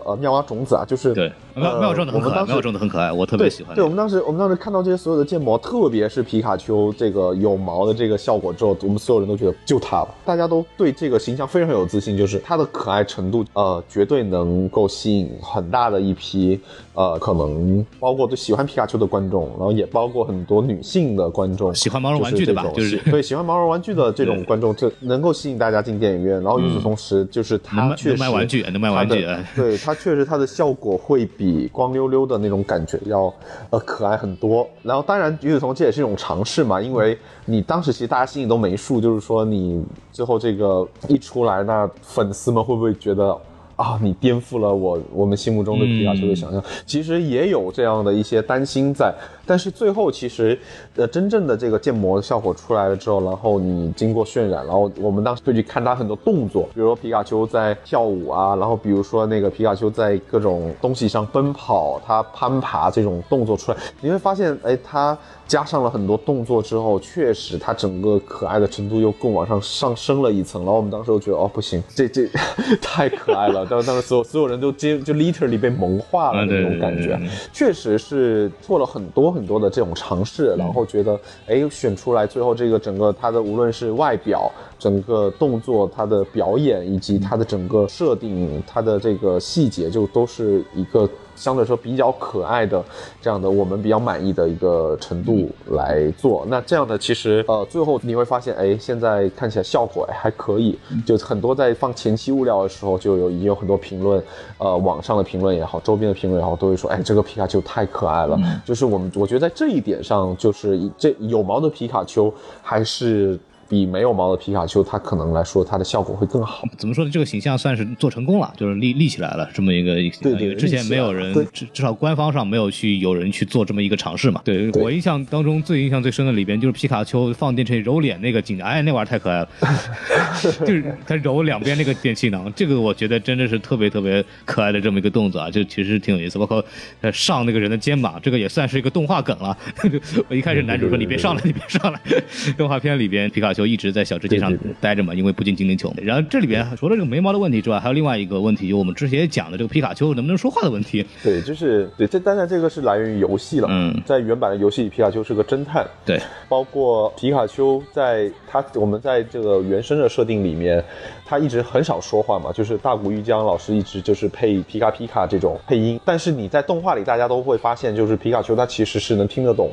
呃妙蛙种子啊，就是对，呃妙妙种的很可爱，妙种的很可爱，我特别喜欢。对，我们当时我们当时看到这些所有的建模，特别是皮卡丘这个有毛的这个效果之后，我们所有人都觉得就它了。大家都对这个形象非常有自信，就是它的可爱程度，呃，绝对能够吸引很大的一批，呃，可能包括对喜欢皮卡丘的观众，然后也包括很多女性的观众，喜欢毛绒玩具的吧就是这种对喜欢毛绒玩具的这种观众，这能够吸引大家进电影院。然后与此同时，就是能卖它确实能卖玩具能卖玩具对它确实它的效果会比光溜溜的那种感觉要呃可爱很多。然后当然与此同时这也是一种尝试嘛，因为你当时其实大家心里都没数，就是说你最后这个一出来，那粉丝们会不会觉得？啊，你颠覆了我我们心目中的皮卡丘的想象。其实也有这样的一些担心在，但是最后其实，呃，真正的这个建模效果出来了之后，然后你经过渲染，然后我们当时会去看它很多动作，比如说皮卡丘在跳舞啊，然后比如说那个皮卡丘在各种东西上奔跑，它攀爬这种动作出来，你会发现，哎，它加上了很多动作之后，确实它整个可爱的程度又更往上上升了一层。然后我们当时就觉得，哦，不行，这这 太可爱了。当当时所有所有人都接就 literally 被萌化了那种感觉确实是做了很多很多的这种尝试，然后觉得，哎，选出来最后这个整个它的无论是外表。整个动作、它的表演以及它的整个设定、它的这个细节，就都是一个相对来说比较可爱的这样的我们比较满意的一个程度来做。那这样的其实呃，最后你会发现，哎，现在看起来效果哎还可以，就很多在放前期物料的时候，就有已经有很多评论，呃，网上的评论也好，周边的评论也好，都会说，哎，这个皮卡丘太可爱了。就是我们我觉得在这一点上，就是这有毛的皮卡丘还是。比没有毛的皮卡丘，它可能来说它的效果会更好。怎么说呢？这个形象算是做成功了，就是立立起来了这么一个对对之前没有人至至少官方上没有去有人去做这么一个尝试嘛。对对我印象当中最印象最深的里边就是皮卡丘放电池揉脸那个景，哎，那玩意儿太可爱了，就是它揉两边那个电气囊，这个我觉得真的是特别特别可爱的这么一个动作啊，就其实挺有意思。包括呃上那个人的肩膀，这个也算是一个动画梗了。我一开始男主说你别上来，你别上来。动画片里边皮卡丘一直在小吃街上待着嘛，因为不进精灵球。然后这里边除了这个眉毛的问题之外，还有另外一个问题，就我们之前也讲的这个皮卡丘能不能说话的问题。对，就是对，这当然这个是来源于游戏了。嗯在原版的游戏里，皮卡丘是个侦探，对，包括皮卡丘在他我们在这个原生的设定里面，他一直很少说话嘛，就是大谷玉江老师一直就是配皮卡皮卡这种配音，但是你在动画里大家都会发现，就是皮卡丘他其实是能听得懂。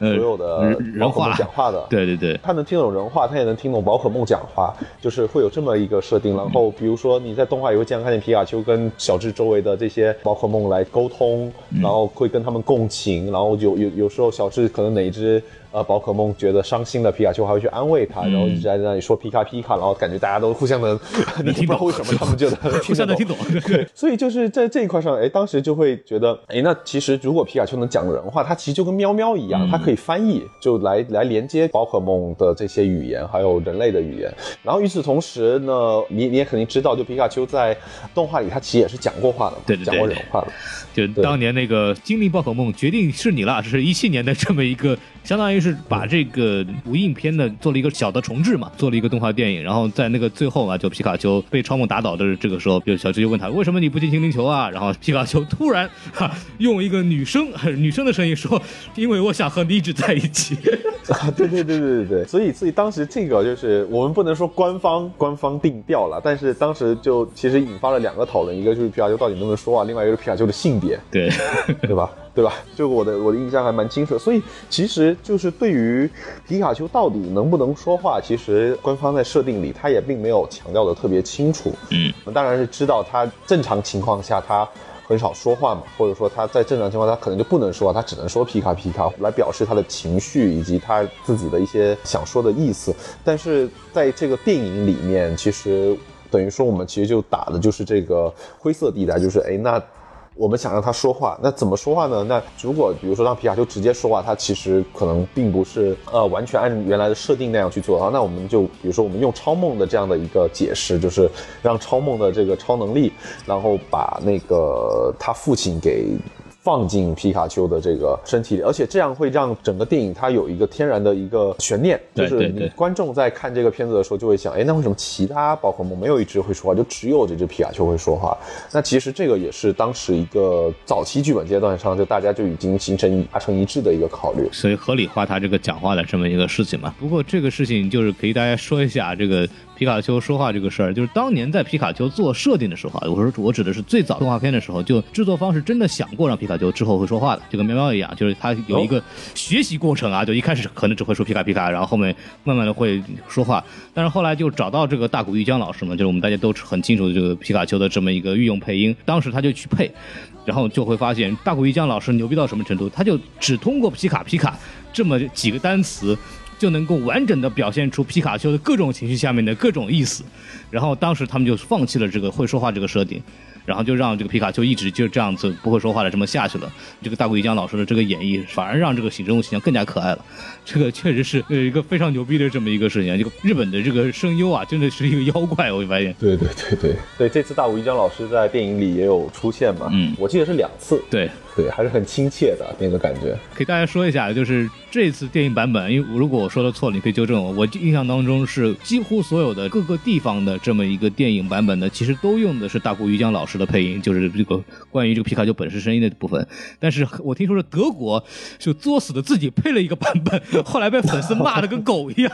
呃所有的人宝可梦话讲话的。对对对，他能听懂人话，他也能听懂宝可梦讲话，就是会有这么一个设定。然后比如说你在动画也会经常看见皮卡丘跟小智周围的这些宝可梦来沟通，然后会跟他们共情，然后有有有时候小智可能哪一只。呃，宝可梦觉得伤心的，皮卡丘还会去安慰他，然后一直在那里说皮卡皮卡，然后感觉大家都互相的，你不知道为什么他们就能 互相能听懂。对，所以就是在这一块上，哎，当时就会觉得，哎，那其实如果皮卡丘能讲人话，它其实就跟喵喵一样，它可以翻译，就来来连接宝可梦的这些语言，还有人类的语言。然后与此同时呢，你你也肯定知道，就皮卡丘在动画里，它其实也是讲过话的嘛，对对对讲过人话的。就当年那个精灵宝可梦决定是你了，这是一七年的这么一个，相当于是把这个无印片的做了一个小的重置嘛，做了一个动画电影。然后在那个最后啊，就皮卡丘被超梦打倒的这个时候，就小智就问他为什么你不进精灵球啊？然后皮卡丘突然哈用一个女生女生的声音说，因为我想和你一直在一起。啊，对对对对对对，所以所以当时这个就是我们不能说官方官方定调了，但是当时就其实引发了两个讨论，一个就是皮卡丘到底能不能说话，另外一个是皮卡丘的性别，对，对吧？对吧？这个我的我的印象还蛮清楚，所以其实就是对于皮卡丘到底能不能说话，其实官方在设定里他也并没有强调的特别清楚。嗯，我们当然是知道他正常情况下他。很少说话嘛，或者说他在正常情况下他可能就不能说话，他只能说皮卡皮卡来表示他的情绪以及他自己的一些想说的意思。但是在这个电影里面，其实等于说我们其实就打的就是这个灰色地带，就是哎那。我们想让他说话，那怎么说话呢？那如果比如说让皮卡丘直接说话，他其实可能并不是呃完全按原来的设定那样去做啊，那我们就比如说我们用超梦的这样的一个解释，就是让超梦的这个超能力，然后把那个他父亲给。放进皮卡丘的这个身体里，而且这样会让整个电影它有一个天然的一个悬念，就是观众在看这个片子的时候就会想，哎，那为什么其他宝可梦没有一只会说话，就只有这只皮卡丘会说话？那其实这个也是当时一个早期剧本阶段上，就大家就已经形成达成一致的一个考虑。所以合理化他这个讲话的这么一个事情嘛。不过这个事情就是可以大家说一下这个皮卡丘说话这个事儿，就是当年在皮卡丘做设定的时候啊，我说我指的是最早动画片的时候，就制作方是真的想过让皮卡丘之后会说话的，就跟喵喵一样，就是它有一个学习过程啊，就一开始可能只会说皮卡皮卡，然后后面慢慢的会说话，但是后来就找到这个大谷玉江老师嘛，就是我们大家都很清楚的这个皮卡丘的这么一个御用配音，当时他就去配。然后就会发现大谷玉江老师牛逼到什么程度，他就只通过皮卡皮卡这么几个单词，就能够完整的表现出皮卡丘的各种情绪下面的各种意思。然后当时他们就放弃了这个会说话这个设定，然后就让这个皮卡丘一直就这样子不会说话的这么下去了。这个大谷一江老师的这个演绎，反而让这个形人物形象更加可爱了。这个确实是呃一个非常牛逼的这么一个事情啊。这个日本的这个声优啊，真的是一个妖怪，我发现。对对对对对，这次大谷一江老师在电影里也有出现嘛，嗯我记得是两次，对，对，还是很亲切的那个感觉。给大家说一下，就是这次电影版本，因为如果我说的错了，你可以纠正我。我印象当中是几乎所有的各个地方的这么一个电影版本的，其实都用的是大谷玉江老师的配音，就是这个关于这个皮卡丘本身声音的部分。但是我听说是德国就作死的自己配了一个版本，后来被粉丝骂的跟狗一样，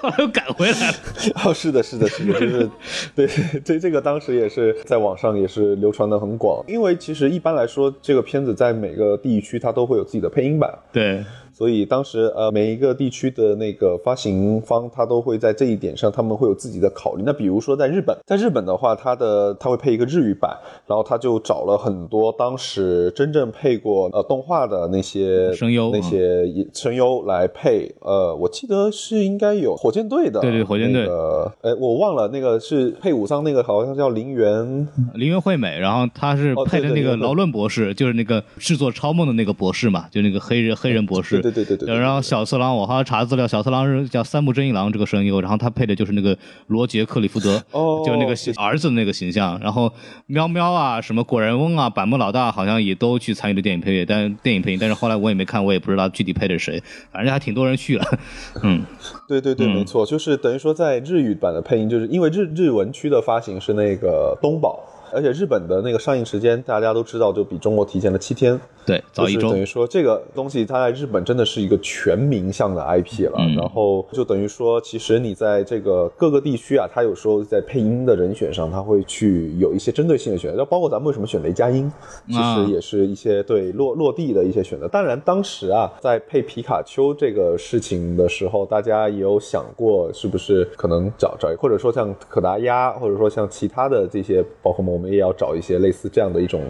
后来又改回来了。哦，是的，是的，是的，就是对这这个当时也是在网上也是流传的很广，因为其实一般来说，这个片子在在每个地区它都会有自己的配音版，对，所以当时呃每一个地区的那个发行方，他都会在这一点上，他们会有自己的考虑。那比如说在日本，在日本的话，它的它会配一个日语版，然后他就找了很多当时真正配过呃动画的那些声优那些声优来配。呃，我记得是应该有火箭队的，对对火箭队那个，呃，我忘了那个是配武藏那个好像叫林原。林原惠美，然后他是哦配的那个劳伦博士，就是那个制作超梦的那个博士嘛，就那个黑人黑人博士。对对对对然后小次郎，我好像查资料，小次郎是叫三木真一郎这个声优，然后他配的就是那个罗杰克里福德，哦就是那个儿子的那个形象。然后喵喵啊，什么果仁翁啊，板木老大好像也都去参与了电影配乐，但电影配音，但是后来我也没看，我也不知道具体配的谁，反正还挺多人去了。嗯，对对对，嗯没错，就是等于说在日语版的配音，就是因为日日文区的发行是那个东宝而且日本的那个上映时间大家都知道，就比中国提前了七天，对，早一周就是等于。说这个东西它在日本真的是一个全民向的 IP 了，嗯然后就等于说，其实你在这个各个地区啊，它有时候在配音的人选上，它会去有一些针对性的选择，包括咱们为什么选雷佳音，其啊实也是一些对落落地的一些选择。当然，当时啊，在配皮卡丘这个事情的时候，大家也有想过，是不是可能找找，或者说像可达鸭，或者说像其他的这些宝可梦，我们也要找一些类似这样的一种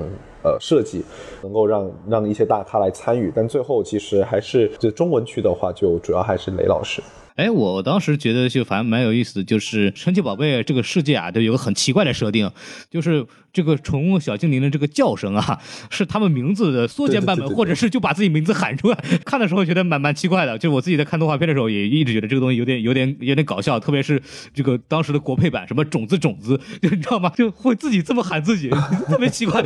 呃设计，能够让让一些大咖来参与。但最后其实还是就中文区的话，就主要还是雷老师。哎，我当时觉得就反正蛮有意思的，就是神奇宝贝这个世界啊，都有个很奇怪的设定，就是这个宠物小精灵的这个叫声啊，是他们名字的缩减版本，或者是就把自己名字喊出来。看的时候觉得蛮蛮奇怪的，就是我自己在看动画片的时候，也一直觉得这个东西有点有点有点搞笑，特别是这个当时的国配版，什么种子种子，就 你知道吗？就会自己这么喊自己，特别奇怪。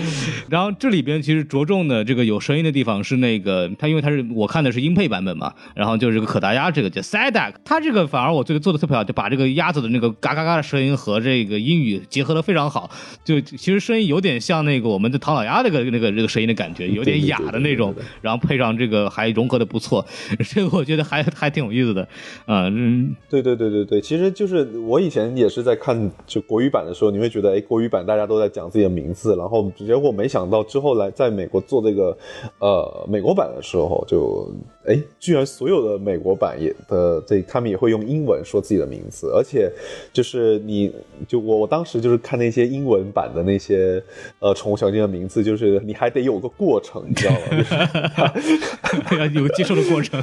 然后这里边其实着重的这个有声音的地方是那个，它因为它是我看的是音配版本嘛，然后就是这个可达鸭这个叫 Sadak，它这个反而我觉得做的特别好，就把这个鸭子的那个嘎嘎嘎的声音和这个英语结合的非常好，就其实声音有点像那个我们的唐老鸭那个那个这个声音的感觉，有点哑的那种然后配上这个还融合的不错，这个我觉得还还挺有意思的，啊、嗯，对对对对对，其实就是我以前也是在看就国语版的时候，你会觉得哎，国语版大家都在讲自己的名字，然后结果没想到之后来在美国做这个呃美国版的时候就，哎，居然所有的美国版也的这他们也会用英文说自己的名字，而且就是你就我我当时就是看那些英文版的那些呃宠物小精灵的名字，就是你还得有个过程，你知道吗？对啊 有接受的过程，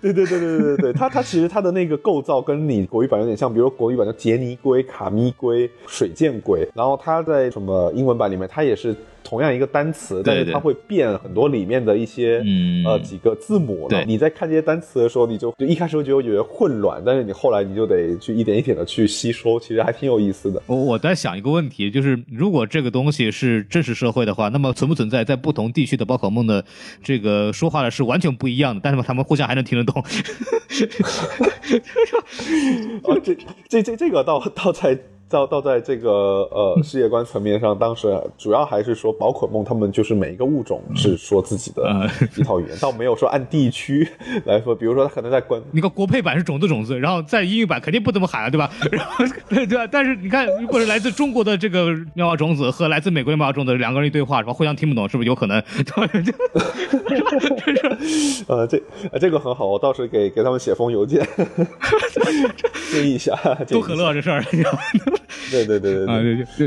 对对对对对对对，它它其实它的那个构造跟你国语版有点像，比如说国语版叫杰尼龟、卡咪龟、水箭龟，然后它在什么英文版里面，它也是同样一个单词，但是它会变很多里面的一些嗯呃几个字母。对你在看这些单词的时候，你就就一开始会觉得觉得混乱，但是你后来你就得去一点一点的去吸收，其实还挺有意思的。我我在想一个问题，就是如果这个东西是真实社会的话，那么存不存在在不同地区的宝可梦的这个说话的是完全不一样的，但是他们互相还能听得懂？哦，这这这这个倒倒在倒倒在这个呃 世界观层面上，当时主要还是说宝可梦，他们就是每一个物种是说自己的嗯一套语言，倒没有说按地区 来说，比如说他可能在关。你看国配版是种子种子，然后在英语版肯定不怎么喊了，对吧？然后对对吧？但是你看，如果是来自中国的这个妙蛙种子和来自美国的妙蛙种子两个人一对话，是吧？互相听不懂，是不是有可能？呃，这呃这个很好，我到时候给给他们写封邮件，建议一下，建议一下多可乐这事儿？对对对对啊，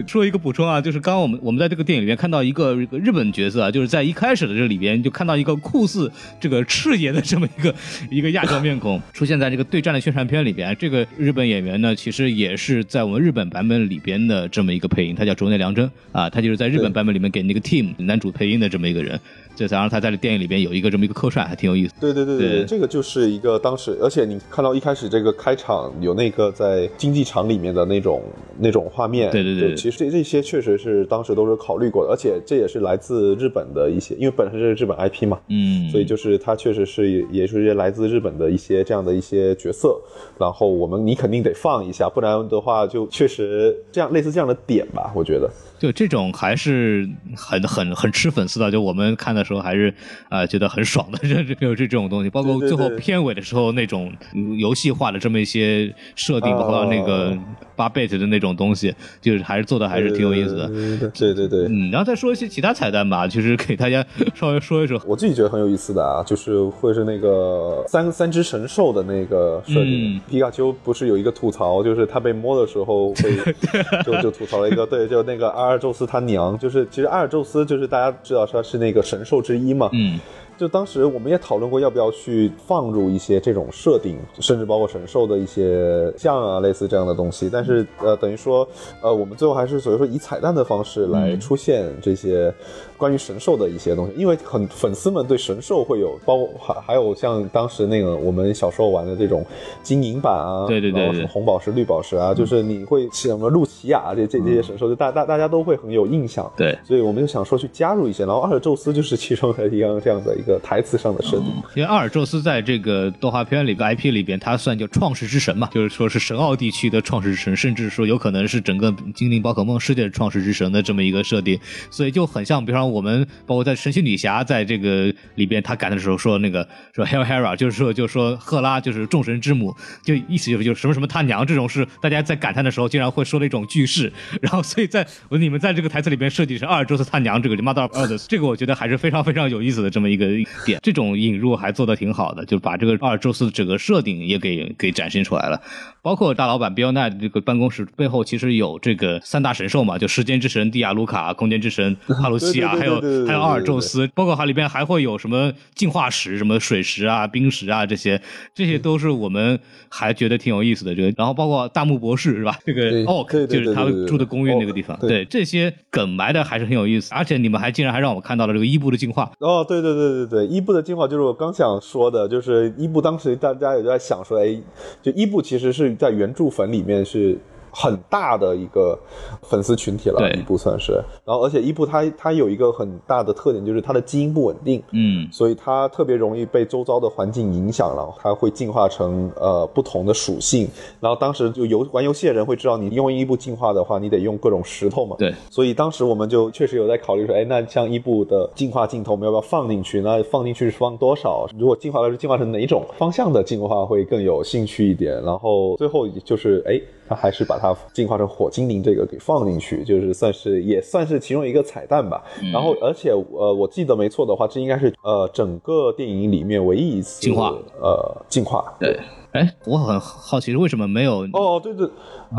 说一个补充啊，就是刚刚我们我们在这个电影里面看到一个日本角色啊，就是在一开始的这里边就看到一个酷似这个赤爷的这么一个一个亚洲面孔 出现在这个对战的宣传片里边。这个日本演员呢，其实也是在我们日本版本里边的这么一个配音，他叫竹内良真啊，他就是在日本版本里面给那个 Team 男主配音的这么一个人，这才让他在电影里边有一个这么一个客串，还挺有意思。对对对对对对，这个就是一个当时，而且你看到一开始这个开场有那个在竞技场里面的那种那种画面，对对对。其实这这些确实是当时都是考虑过的，而且这也是来自日本的一些，因为本身是日本 IP 嘛，嗯，所以就是它确实是也也是来自日本的一些这样的一些角色，然后我们你肯定得放一下，不然的话就确实这样类似这样的点吧，我觉得。就这种还是很很很吃粉丝的，就我们看的时候还是啊、呃觉得很爽的，这这这这种东西，包括最后片尾的时候那种嗯游戏化的这么一些设定，啊包括那个八 bit 的那种东西，就是还是做的还是挺有意思的。对对对。嗯，然后再说一些其他彩蛋吧，就是给大家稍微说一说。我自己觉得很有意思的啊，就是会是那个三三只神兽的那个设定。嗯皮卡丘不是有一个吐槽，就是他被摸的时候会 就就吐槽了一个，对，就那个阿尔宙斯他娘，就是其实阿尔宙斯就是大家知道他是那个神兽之一嘛，嗯，就当时我们也讨论过要不要去放入一些这种设定，甚至包括神兽的一些像啊，类似这样的东西。但是呃，等于说呃，我们最后还是所以说以彩蛋的方式来出现这些关于神兽的一些东西，因为很粉丝们对神兽会有包括还还有像当时那个我们小时候玩的这种金银版啊，对对对对什么红宝石、绿宝石啊，就是你会什么露琪亚这这这些神兽，就大大大家都会很有印象。对，所以我们就想说去加入一些，然后阿尔宙斯就是其中的一样这样的一个个台词上的设定。因为阿尔宙斯在这个动画片里边 IP 里边，他算叫创世之神嘛，就是说是神奥地区的创世之神，甚至说有可能是整个精灵宝可梦世界的创世之神的这么一个设定，所以就很像，比方我们包括在神奇女侠在这个里边，他感叹的时候说那个说 Hel Hera，就是说就说赫拉就是众神之母，就意思就是就是什么什么他娘这种是大家在感叹的时候经常会说的一种句式，然后所以在你们在这个台词里边设计成阿尔宙斯他娘这个 Mother of Earth，这个我觉得还是非常非常有意思的这么一个点，这种引入还做的挺好的，就把这个阿尔宙斯整个设定也给给展现出来了。包括大老板 Bill Nye 这个办公室背后其实有这个三大神兽嘛，就时间之神蒂亚卢卡、空间之神帕鲁西亚，还有还有阿尔宙斯，包括它里边还会有什么进化石、什么水石啊、冰石啊这些，这些都是我们还觉得挺有意思的。这个，然后包括大木博士是吧？这个对 Oak 对对就是他住的公寓那个地方，对这些梗埋的还是很有意思，而且你们还竟然还让我看到了这个伊布的进化，哦，对对对对对，伊布的进化就是我刚想说的，就是伊布当时大家也在想说，哎，就伊布其实是在原著粉里面是很大的一个粉丝群体了，对伊布算是。然后而且伊布它它有一个很大的特点，就是它的基因不稳定，嗯，所以它特别容易被周遭的环境影响，然后它会进化成呃不同的属性。然后当时就游玩游戏的人会知道，你用伊布进化的话，你得用各种石头嘛。对，所以当时我们就确实有在考虑说，哎，那像伊布的进化镜头，我们要不要放进去？那放进去是放多少？如果进化了是进化成哪种方向的进化会更有兴趣一点？然后最后就是，哎，他还是把它进化成火精灵这个给放进去，就是算是也算是其中一个彩蛋吧。然后而且呃，我记得没错的话，这应该是呃整个电影里面唯一一次进化呃进化。对。哎，我很好奇，为什么没有哦，对对，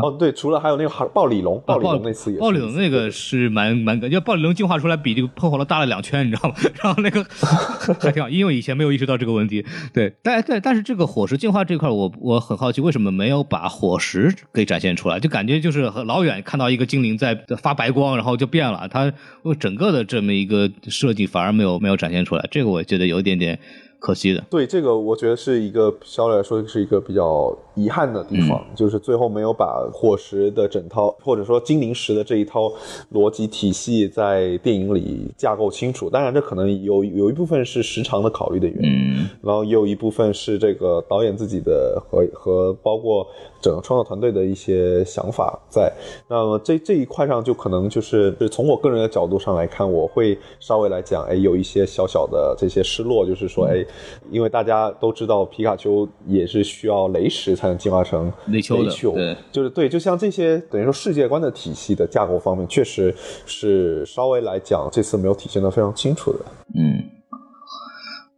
哦对，除了还有那个哈暴鲤龙，暴鲤龙那次也暴鲤龙那个是蛮蛮，因为暴鲤龙进化出来比这个喷火龙大了两圈，你知道吗？然后那个 还挺好，因为以前没有意识到这个问题。对，但但，但是这个火石进化这块儿，我我很好奇，为什么没有把火石给展现出来？就感觉就是很老远看到一个精灵在发白光，然后就变了，它整个的这么一个设计反而没有没有展现出来，这个我觉得有一点点可惜的。对，这个我觉得是一个相对来说是一个比较遗憾的地方，就是最后没有把火石的整套或者说精灵石的这一套逻辑体系在电影里架构清楚。当然，这可能有有一部分是时长的考虑的原因，嗯，然后也有一部分是这个导演自己的和和包括整个创作团队的一些想法在。那么这这一块上，就可能就是是从我个人的角度上来看，我会稍微来讲，哎，有一些小小的这些失落，就是说，哎，因为大家都知道皮卡丘也是需要雷石才能进化成雷丘的对就是对，就像这些等于说世界观的体系的架构方面，确实是稍微来讲，这次没有体现的非常清楚的。嗯，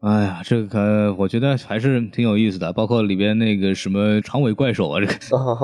哎呀，这个我觉得还是挺有意思的，包括里边那个什么长尾怪兽啊，这个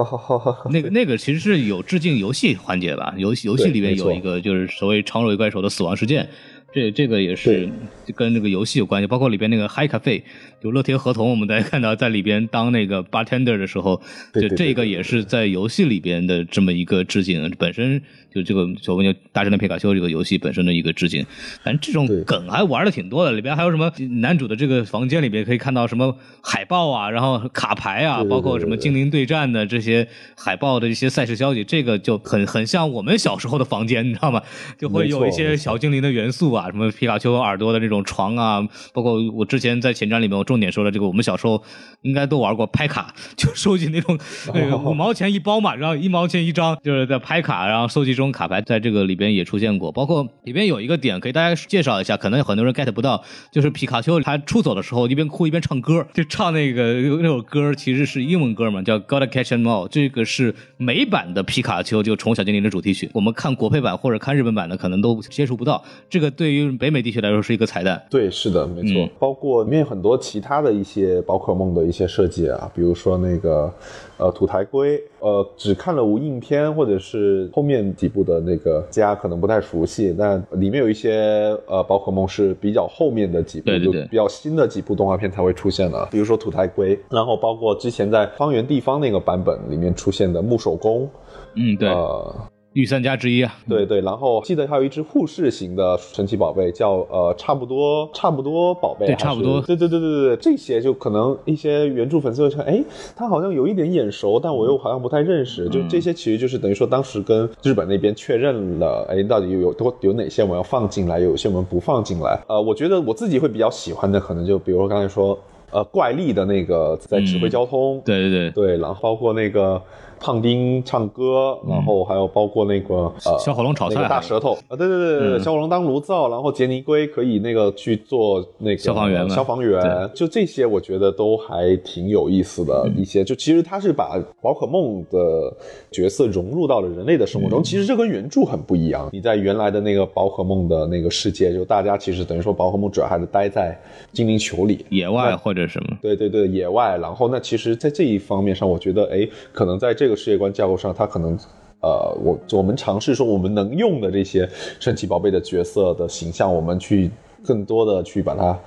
那个那个其实是有致敬游戏环节吧？游戏游戏里面对没错有一个就是所谓长尾怪兽的死亡事件。这这个也是跟这个游戏有关系，包括里边那个 Hi Cafe，就乐天合同，我们大家看到在里边当那个 bartender 的时候，就这个也是在游戏里边的这么一个致敬，本身就这个所谓就大圣的皮卡丘这个游戏本身的一个致敬。反正这种梗还玩的挺多的，里边还有什么男主的这个房间里边可以看到什么海报啊，然后卡牌啊，包括什么精灵对战的这些海报的一些赛事消息，这个就很很像我们小时候的房间，你知道吗？就会有一些小精灵的元素啊，什么皮卡丘耳朵的这种床啊，包括我之前在前瞻里面我重点说了这个，我们小时候应该都玩过拍卡，就收集那种那个 五毛钱一包嘛，然后一毛钱一张，就是在拍卡，然后收集这种卡牌，在这个里边也出现过。包括里边有一个点给大家介绍一下，可能有很多人 get 不到，就是皮卡丘他出走的时候一边哭一边唱歌，就唱那个那首歌其实是英文歌嘛，叫 Gotta Catch 'Em All，这个是美版的皮卡丘就宠物小精灵的主题曲，我们看国配版或者看日本版的可能都接触不到，这个对于北美地区来说是一个彩蛋。对，是的，没错。嗯包括里面很多其他的一些宝可梦的一些设计啊，比如说那个呃土台龟，呃，只看了无印片或者是后面几部的那个，大家可能不太熟悉，但里面有一些呃宝可梦是比较后面的几部，对对对。就比较新的几部动画片才会出现的，比如说土台龟，然后包括之前在方圆地方那个版本里面出现的木手工，嗯，对，呃，御三家之一啊。对对，然后记得还有一只护士型的神奇宝贝，叫呃差不多差不多宝贝，对差不多对对对对对对，这些就可能一些原著粉丝会看，哎，他好像有一点眼熟，但我又好像不太认识，就这些其实就是等于说当时跟日本那边确认了，哎，到底有有多有哪些我们要放进来，有些我们不放进来。呃，我觉得我自己会比较喜欢的，可能就比如说刚才说。呃，怪力的那个在指挥交通，对对对，对，然后包括那个胖丁唱歌，然后还有包括那个呃小火龙炒菜那个大舌头啊，对对对对，嗯小火龙当炉灶，然后杰尼龟可以那个去做那个消防员消防员，就这些我觉得都还挺有意思的嗯一些。就其实他是把宝可梦的角色融入到了人类的生活嗯中，其实这跟原著很不一样。你在原来的那个宝可梦的那个世界，就大家其实等于说宝可梦主要还是待在精灵球里，野外或者什么。对对对，野外。然后那其实，在这一方面上，我觉得，哎，可能在这个个世界观架构上，它可能。呃，我我们尝试说我们能用的这些神奇宝贝的角色的形象，我们去更多的去把它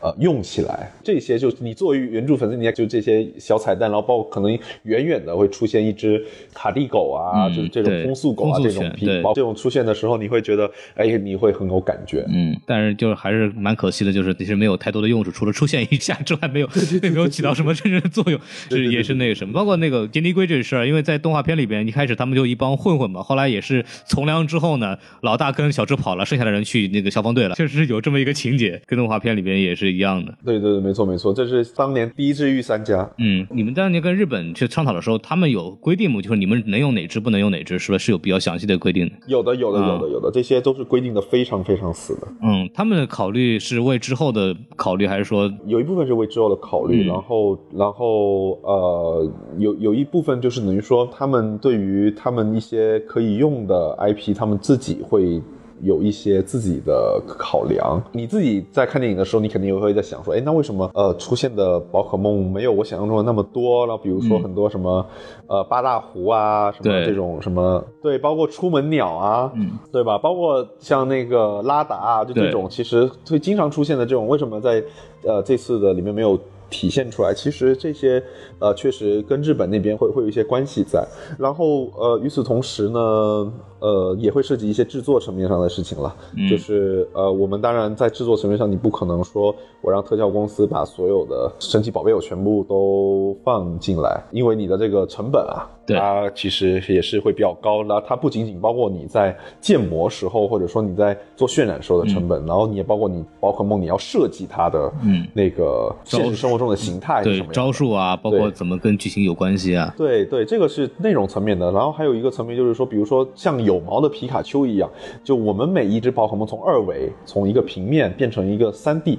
呃用起来。这些就你作为原著粉丝，你看就这些小彩蛋，然后包括可能远远的会出现一只卡蒂狗啊，嗯就是这种风速狗啊这种皮包这种出现的时候，你会觉得哎，你会很有感觉。嗯，但是就是还是蛮可惜的，就是其实没有太多的用处，除了出现一下之外，没有 并没有起到什么真正的作用，是也是那个什么。包括那个杰尼龟这事儿，因为在动画片里边一开始他们就一帮混混嘛，后来也是从良之后呢，老大跟小智跑了，剩下的人去那个消防队了，确实是有这么一个情节，跟动画片里边也是一样的。对对对，没错没错，这是当年第一支御三家。嗯，你们当年跟日本去商讨的时候，他们有规定吗？就是你们能用哪支，不能用哪支，是不是是有比较详细的规定的？有的，有的，啊有的，有的，这些都是规定的非常非常死的。嗯，他们的考虑是为之后的考虑，还是说有一部分是为之后的考虑，嗯然后，然后，呃，有有一部分就是等于说，他们对于他们一些可以用的 IP，他们自己会。有一些自己的考量，你自己在看电影的时候，你肯定也会在想说，哎，那为什么呃出现的宝可梦没有我想象中的那么多？然后比如说很多什么、呃八大湖啊，什么这种什么对，包括出门鸟啊，嗯，对吧？包括像那个拉达啊，就这种其实会经常出现的这种，为什么在呃这次的里面没有体现出来？其实这些呃确实跟日本那边会会有一些关系在。然后呃与此同时呢，呃也会涉及一些制作层面上的事情了，就是呃我们当然在制作层面上，你不可能说我让特效公司把所有的神奇宝贝我全部都放进来，因为你的这个成本啊，对。它其实也是会比较高的。它不仅仅包括你在建模时候，或者说你在做渲染时候的成本，然后你也包括你宝可梦你要设计它的嗯。那个招现实生活中的形态是对什么样的。招数啊，包括怎么跟剧情有关系啊？对对，这个是内容层面的，然后还有一个层面就是说，比如说像有毛的皮卡丘一样，就我们每一只宝可梦从二维从一个平面变成一个三 D，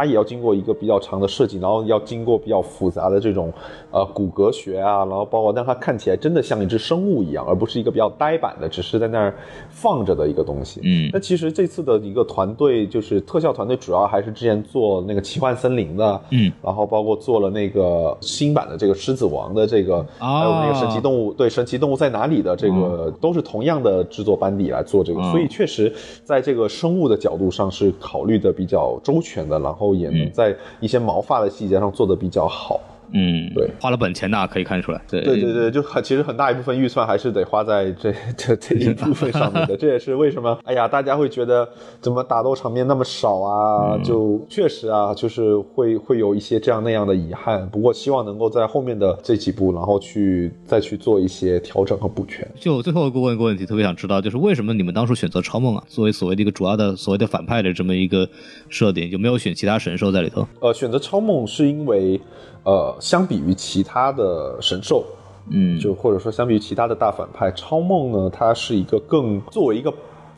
它也要经过一个比较长的设计，然后要经过比较复杂的这种呃骨骼学啊，然后包括让它看起来真的像一只生物一样，而不是一个比较呆板的，只是在那儿放着的一个东西。嗯。那其实这次的一个团队就是特效团队，主要还是之前做那个奇幻森林的，嗯，然后包括做了那个新版的这个狮子王的这个，还有那个神奇动物，对神奇动物在哪里的这个，都是同样的制作班底来做这个，嗯所以确实在这个生物的角度上是考虑的比较周全的，然后也能在一些毛发的细节上做的比较好。嗯，对，花了本钱的，可以看出来。对对对对，就很其实很大一部分预算还是得花在这这这一部分上面的，这也是为什么哎呀，大家会觉得怎么打斗场面那么少啊？就确实啊，就是会会有一些这样那样的遗憾。不过希望能够在后面的这几部，然后去再去做一些调整和补全。就最后一个问一个问题，特别想知道，就是为什么你们当初选择超梦啊，作为所谓的一个主要的所谓的反派的这么一个设定，就没有选其他神兽在里头？呃，选择超梦是因为呃，相比于其他的神兽，嗯，就或者说相比于其他的大反派，超梦呢，它是一个更作为一个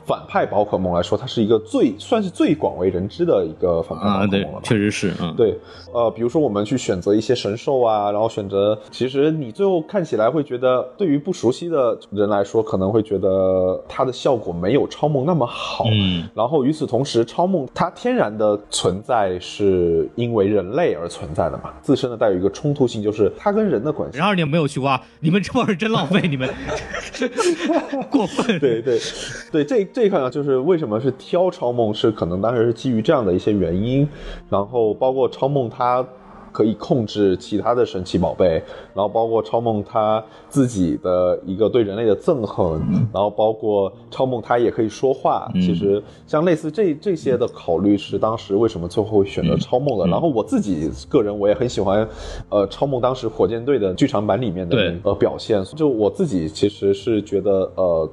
反派宝可梦来说，它是一个最算是最广为人知的一个反派宝啊，对可梦了，吧。确实是，嗯，对，呃，比如说我们去选择一些神兽啊，然后选择，其实你最后看起来会觉得，对于不熟悉的人来说，可能会觉得它的效果没有超梦那么好。嗯，然后与此同时，超梦它天然的存在是因为人类而存在的嘛，自身的带有一个冲突性，就是它跟人的关系。然而你们没有去挖，你们这帮人真浪费，你们 过分。对对对，这这一块呢，就是为什么是挑超梦，是可能当时是基于这样的一些原因，然后包括超梦它可以控制其他的神奇宝贝，然后包括超梦他自己的一个对人类的憎恨，然后包括超梦他也可以说话。其实像类似这这些的考虑是当时为什么最后会选择超梦的。然后我自己个人我也很喜欢，呃，超梦当时火箭队的剧场版里面的对呃表现。就我自己其实是觉得呃。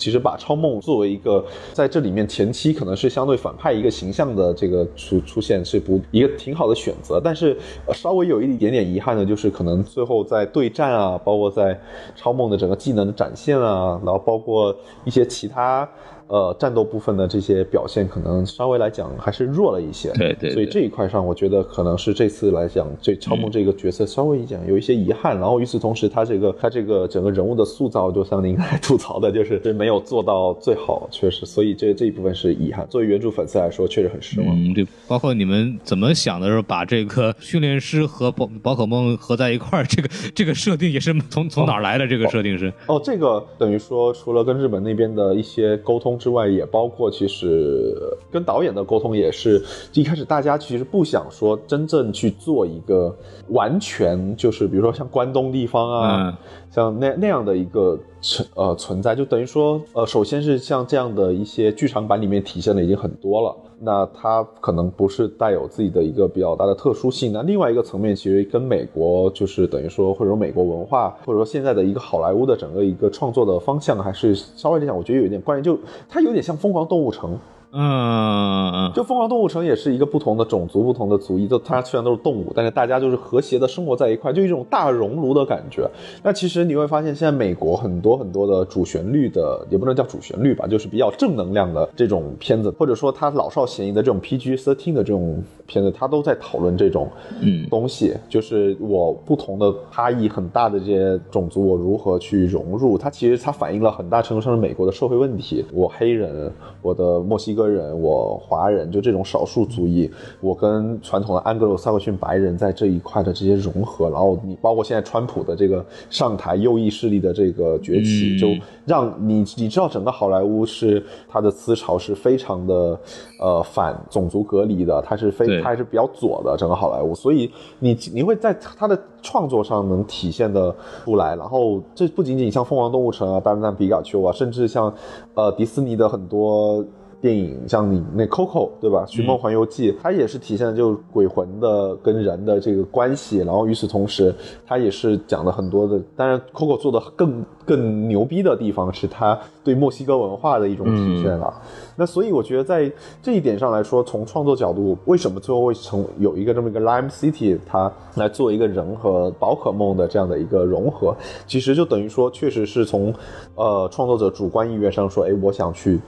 其实把超梦作为一个在这里面前期可能是相对反派一个形象的这个出出现是不一个挺好的选择，但是、稍微有一点点遗憾的就是可能最后在对战啊，包括在超梦的整个技能的展现啊，然后包括一些其他呃战斗部分的这些表现，可能稍微来讲还是弱了一些。对对对所以这一块上，我觉得可能是这次来讲，这超梦这个角色稍微讲有一些遗憾。然后与此同时，他这个他这个整个人物的塑造，就像您刚才吐槽的，就是 是没有做到最好，确实。所以这这一部分是遗憾。作为原著粉丝来说，确实很失望。嗯，对，包括你们怎么想的时候，把这个训练师和宝宝可梦合在一块儿，这个这个设定也是从从哪儿来的？这个设定是哦，这个等于说，除了跟日本那边的一些沟通之外，也包括其实呃跟导演的沟通，也是一开始大家其实不想说真正去做一个完全就是比如说像关东地方啊，嗯像那那样的一个存呃存在，就等于说呃，首先是像这样的一些剧场版里面体现的已经很多了。那它可能不是带有自己的一个比较大的特殊性。那另外一个层面，其实跟美国就是等于说，或者说美国文化，或者说现在的一个好莱坞的整个一个创作的方向，还是稍微来讲，我觉得有一点关联。就它有点像《疯狂动物城》，嗯嗯就《疯狂动物城》也是一个不同的种族、不同的族裔，就它虽然都是动物，但是大家就是和谐的生活在一块，就一种大熔炉的感觉。那其实你会发现，现在美国很多很多的主旋律的，也不能叫主旋律吧，就是比较正能量的这种片子，或者说它老少咸宜的这种 PG thirteen 的这种片子，它都在讨论这种嗯东西，就是我不同的差异很大的这些种族，我如何去融入？它其实它反映了很大程度上是美国的社会问题。我黑人，我的墨西哥人，我华人，就这种少数族裔，我跟传统的安格鲁萨克逊白人在这一块的这些融合，然后你包括现在川普的这个上台右翼势力的这个崛起，嗯就让你你知道整个好莱坞是它的思潮是非常的呃反种族隔离的，它是非对它还是比较左的整个好莱坞，所以你你会在它的创作上能体现的出来。然后这不仅仅像《疯狂动物城》啊、《大侦探比卡丘》啊，甚至像呃迪士尼的很多。电影像你那 Coco 对吧，《寻梦环游记》它也是体现的就是鬼魂的跟人的这个关系，然后与此同时，它也是讲了很多的。当然，Coco 做的更更牛逼的地方是它对墨西哥文化的一种体现了。那所以我觉得在这一点上来说，从创作角度，为什么最后会成有一个这么一个 Lime City，它来做一个人和宝可梦的这样的一个融合，其实就等于说，确实是从呃创作者主观意愿上说，哎，我想去，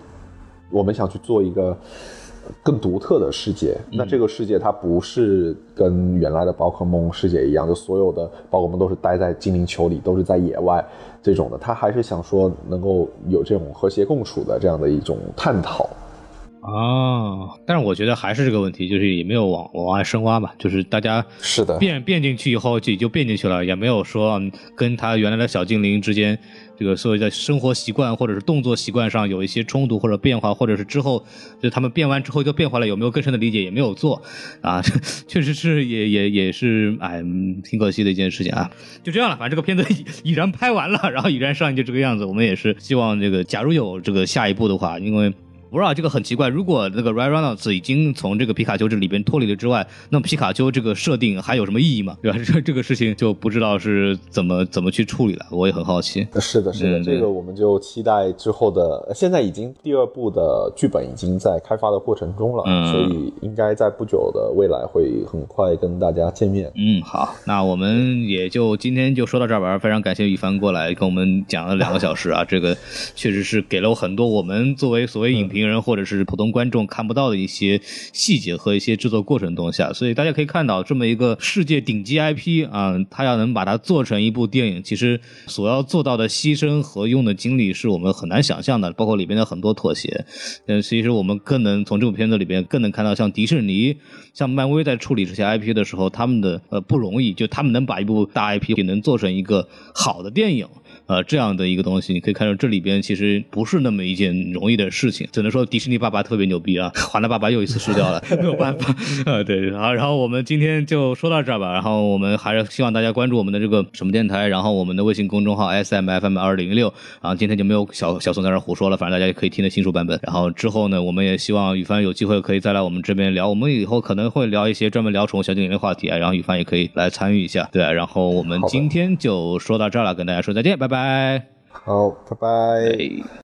我们想去做一个。更独特的世界，那这个世界它不是跟原来的宝可梦世界一样，就所有的宝可梦都是待在精灵球里，都是在野外这种的。他还是想说能够有这种和谐共处的这样的一种探讨。啊，但是我觉得还是这个问题，就是也没有往往外深挖吧，就是大家是的变变进去以后就就变进去了，也没有说嗯跟他原来的小精灵之间这个所谓的生活习惯或者是动作习惯上有一些冲突或者变化，或者是之后就他们变完之后就变化了，有没有更深的理解也没有做啊，确实是也也也是哎嗯挺可惜的一件事情啊。就这样了，反正这个片子 已已然拍完了，然后已然上映就这个样子，我们也是希望这个假如有这个下一步的话，因为。不知道这个很奇怪，如果那个 Ryan Reynolds 已经从这个皮卡丘这里边脱离了之外，那么皮卡丘这个设定还有什么意义吗？对吧？这这个事情就不知道是怎么怎么去处理了，我也很好奇。是的，是的，嗯这个我们就期待之后的。现在已经第二部的剧本已经在开发的过程中了，嗯所以应该在不久的未来会很快跟大家见面。嗯，好，那我们也就今天就说到这儿吧。非常感谢羽凡过来跟我们讲了两个小时啊，这个确实是给了我很多我们作为所谓影评人或者是普通观众看不到的一些细节和一些制作过程的东西啊。所以大家可以看到，这么一个世界顶级 IP 啊，它要能把它做成一部电影，其实所要做到的牺牲和用的精力是我们很难想象的，包括里边的很多妥协。但其实我们更能从这部片子里边更能看到，像迪士尼、像漫威在处理这些 IP 的时候，他们的呃不容易，就他们能把一部大 IP 也能做成一个好的电影。呃这样的一个东西，你可以看到这里边其实不是那么一件容易的事情，只能说迪士尼爸爸特别牛逼啊，华纳爸爸又一次输掉了，没有办法，啊 对，好，然后我们今天就说到这儿吧，然后我们还是希望大家关注我们的这个什么电台，然后我们的微信公众号 S M F M 二零六，然后今天就没有小小宋在这胡说了，反正大家也可以听的新书版本，然后之后呢，我们也希望宇帆有机会可以再来我们这边聊，我们以后可能会聊一些专门聊宠物小精灵的话题啊，然后宇帆也可以来参与一下，对，然后我们今天就说到这儿了，跟大家说再见，拜拜。好，拜拜。哎